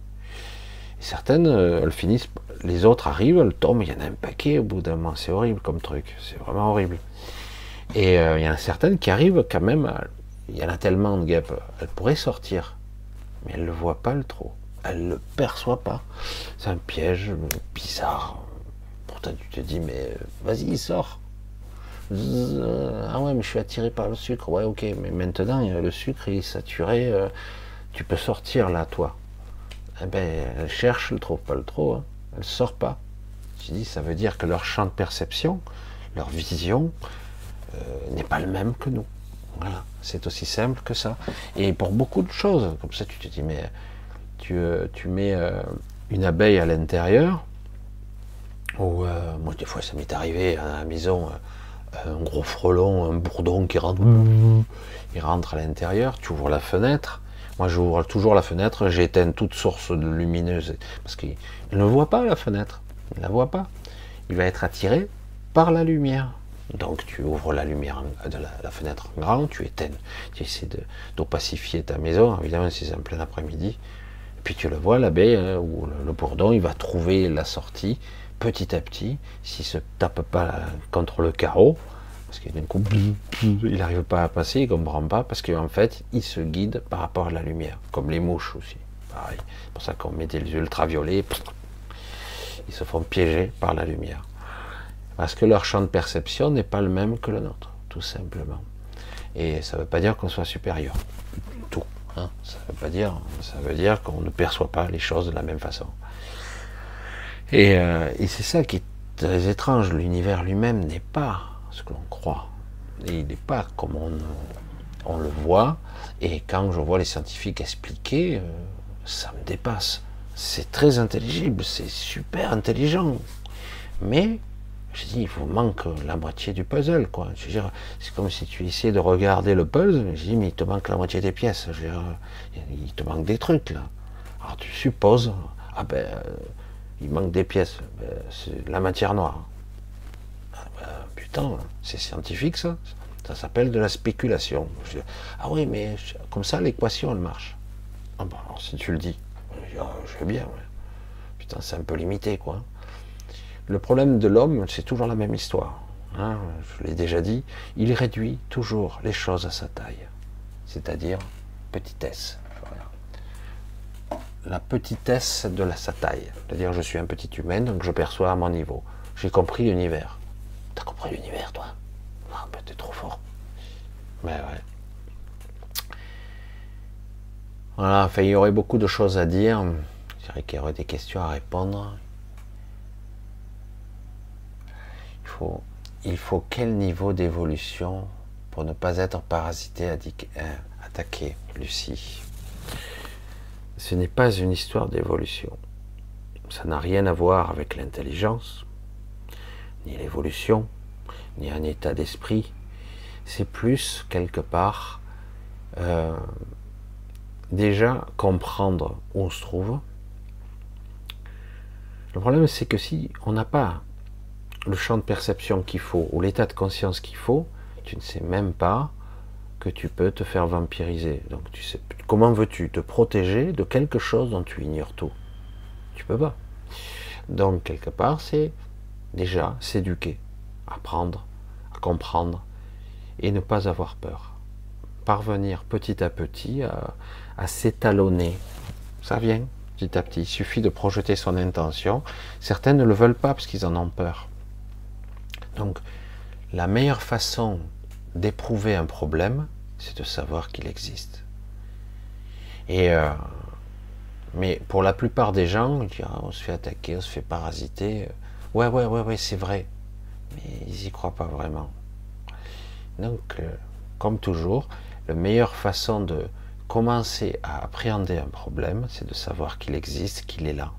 certaines, euh, elles finissent, les autres arrivent, elles tombent, il y en a un paquet au bout d'un moment, c'est horrible comme truc, c'est vraiment horrible. Et euh, il y en a certaines qui arrivent quand même, il y en a tellement de guêpes, elles pourraient sortir, mais elles ne le voient pas le trop elle ne le perçoit pas. C'est un piège bizarre. Pourtant, tu te dis, mais vas-y, sors. Ah ouais, mais je suis attiré par le sucre. Ouais, ok, mais maintenant, le sucre il est saturé. Euh, tu peux sortir là, toi. Eh ben, elle cherche, elle trouve pas le trop. Hein. Elle sort pas. Tu dis, ça veut dire que leur champ de perception, leur vision, euh, n'est pas le même que nous. Voilà, c'est aussi simple que ça. Et pour beaucoup de choses, comme ça, tu te dis, mais tu, euh, tu mets euh, une abeille à l'intérieur, ou moi, des fois, ça m'est arrivé à la maison, un gros frelon, un bourdon qui rentre, il rentre à l'intérieur, tu ouvres la fenêtre. Moi, j'ouvre toujours la fenêtre, j'éteins toute source de lumineuse, parce qu'il ne voit pas la fenêtre, il ne la voit pas. Il va être attiré par la lumière. Donc tu ouvres la lumière de la, fenêtre en grand, tu éteins, tu essaies d'opacifier ta maison, évidemment si c'est en plein après-midi. Puis tu le vois, l'abeille hein, ou le, bourdon, il va trouver la sortie petit à petit, s'il se tape pas contre le carreau, parce qu'il d'un coup, il n'arrive pas à passer, il comprend pas, parce qu'en fait, il se guide par rapport à la lumière, comme les mouches aussi. Pareil. C'est pour ça qu'on met des ultraviolets, ils se font piéger par la lumière. Parce que leur champ de perception n'est pas le même que le nôtre, tout simplement. Et ça ne veut pas dire qu'on soit supérieur. Tout. Hein. Ça veut pas. Ça veut dire qu'on ne perçoit pas les choses de la même façon. Et, euh, c'est ça qui est très étrange. L'univers lui-même n'est pas ce que l'on croit. Et il n'est pas comme on, le voit. Et quand je vois les scientifiques expliquer, euh, ça me dépasse. C'est très intelligible, c'est super intelligent. Mais je dis, il vous manque la moitié du puzzle, quoi. Je veux dire, c'est comme si tu essayais de regarder le puzzle. Je dis, mais il te manque la moitié des pièces. Je veux dire, il te manque des trucs, là. Alors tu supposes, ah ben, euh, il manque des pièces. Ben, c'est la matière noire. Ah ben, putain, c'est scientifique, ça. Ça s'appelle de la spéculation. ah oui, mais comme ça, l'équation, elle marche. Ah ben, alors, si tu le dis, je, ah, veux bien, Putain, c'est un peu limité, quoi. Le problème de l'homme, c'est toujours la même histoire. Hein, je l'ai déjà dit, il réduit toujours les choses à sa taille, c'est-à-dire petitesse. La petitesse de la, sa taille, c'est-à-dire je suis un petit humain, donc je perçois à mon niveau. J'ai compris l'univers. T'as compris l'univers, toi? Ah, ben t'es trop fort. Mais ouais. Voilà, enfin, il y aurait beaucoup de choses à dire. Je dirais qu'il y aurait des questions à répondre. il faut quel niveau d'évolution pour ne pas être parasité, euh, attaqué, Lucie? Ce n'est pas une histoire d'évolution. Ça n'a rien à voir avec l'intelligence, ni l'évolution, ni un état d'esprit. C'est plus, quelque part, euh, déjà comprendre où on se trouve. Le problème, c'est que si on n'a pas le champ de perception qu'il faut, ou l'état de conscience qu'il faut, tu ne sais même pas que tu peux te faire vampiriser. Donc tu sais, comment veux-tu te protéger de quelque chose dont tu ignores tout? Tu peux pas. Donc quelque part, c'est déjà s'éduquer, apprendre, à comprendre et ne pas avoir peur. Parvenir petit à petit à, à s'étalonner. Ça vient petit à petit. Il suffit de projeter son intention. Certains ne le veulent pas parce qu'ils en ont peur. Donc, la meilleure façon d'éprouver un problème, c'est de savoir qu'il existe. Et euh, mais pour la plupart des gens, on, se fait attaquer, on se fait parasiter. Ouais, ouais, ouais, ouais, c'est vrai. Mais ils n'y croient pas vraiment. Donc, euh, comme toujours, la meilleure façon de commencer à appréhender un problème, c'est de savoir qu'il existe, qu'il est là.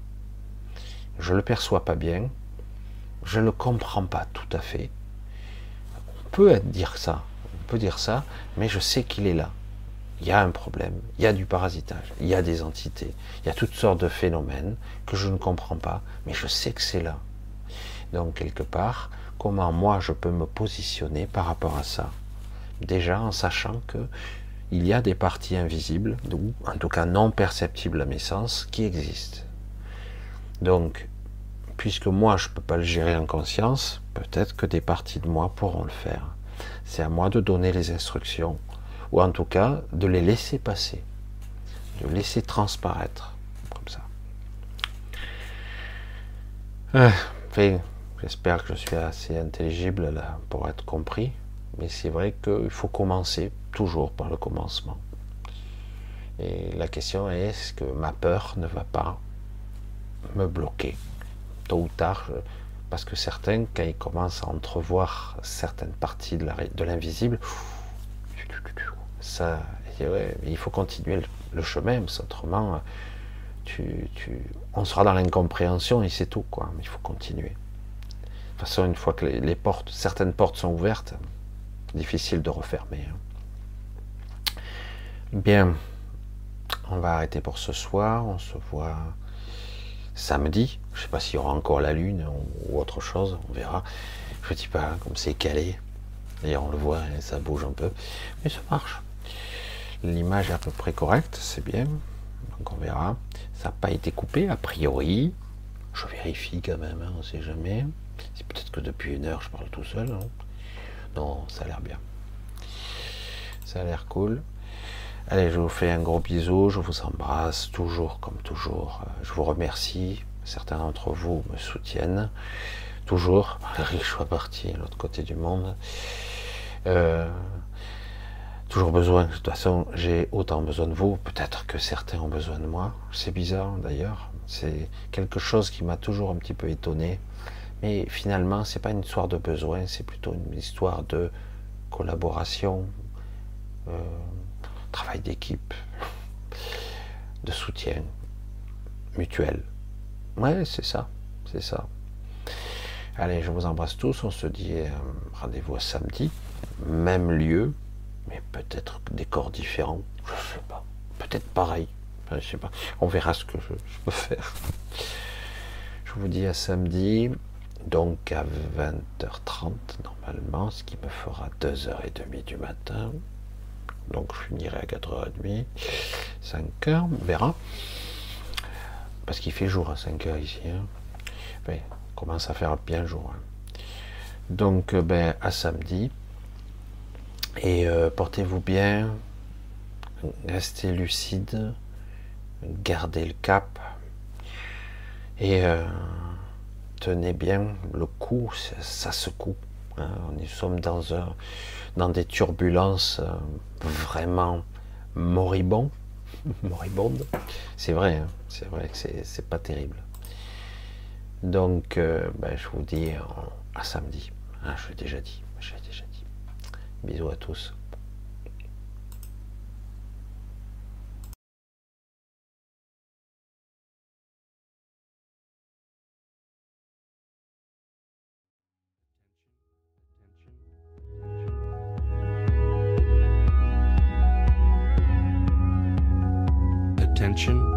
Je ne le perçois pas bien, je ne comprends pas tout à fait. On peut dire ça, peut dire ça, mais je sais qu'il est là. Il y a un problème, il y a du parasitage, il y a des entités, il y a toutes sortes de phénomènes que je ne comprends pas, mais je sais que c'est là. Donc quelque part, comment moi je peux me positionner par rapport à ça? Déjà en sachant que il y a des parties invisibles, ou en tout cas non perceptibles à mes sens, qui existent. Donc puisque moi je ne peux pas le gérer en conscience, peut-être que des parties de moi pourront le faire. C'est à moi de donner les instructions, ou en tout cas de les laisser passer, de laisser transparaître, comme ça. Euh, j'espère que je suis assez intelligible pour être compris, mais c'est vrai qu'il faut commencer toujours par le commencement. Et la question est, est-ce que ma peur ne va pas me bloquer? Tôt ou tard, Parce que certains, quand ils commencent à entrevoir certaines parties de l'invisible, ça, il faut continuer le, chemin, parce autrement, tu, on sera dans l'incompréhension et c'est tout, quoi. Il faut continuer. De toute façon, une fois que les, portes, certaines portes sont ouvertes, difficile de refermer. Hein. Bien, on va arrêter pour ce soir. On se voit samedi. Je ne sais pas s'il y aura encore la lune ou autre chose. On verra. Je ne dis pas comme c'est calé. D'ailleurs, on le voit, ça bouge un peu. Mais ça marche. L'image est à peu près correcte, c'est bien. Donc on verra. Ça n'a pas été coupé, a priori. Je vérifie quand même, hein, on ne sait jamais. C'est peut-être que depuis une heure, je parle tout seul. Hein. Non, ça a l'air bien. Ça a l'air cool. Allez, je vous fais un gros bisou, je vous embrasse toujours comme toujours. Je vous remercie. Certains d'entre vous me soutiennent toujours, que je parti à l'autre côté du monde. Euh, toujours besoin, de toute façon, j'ai autant besoin de vous, peut-être que certains ont besoin de moi. C'est bizarre d'ailleurs, c'est quelque chose qui m'a toujours un petit peu étonné. Mais finalement, c'est pas une histoire de besoin, c'est plutôt une histoire de collaboration, euh, travail d'équipe, de soutien mutuel. Ouais, c'est ça, c'est ça. Allez, je vous embrasse tous. On se dit euh, rendez-vous samedi, même lieu, mais peut-être des corps différents. Je sais pas. Peut-être pareil. je sais pas. On verra ce que je peux faire. Je vous dis à samedi donc à 20h30 normalement, ce qui me fera 2h30 du matin. Donc je finirai à 4h30, 5h, on verra. Parce qu'il fait jour à 5h ici. Hein. on commence à faire bien jour. Hein. Donc euh, ben, à samedi. Et euh, portez-vous bien, restez lucide, gardez le cap. Et euh, tenez bien le coup, ça, secoue. Hein. Nous sommes dans, un, dans des turbulences euh, vraiment moribondes. C'est vrai, hein. c'est vrai que c'est pas terrible. Donc, euh, ben, je vous dis à samedi. Ah, je l'ai déjà dit. Je l'ai déjà dit. Bisous à tous. Attention.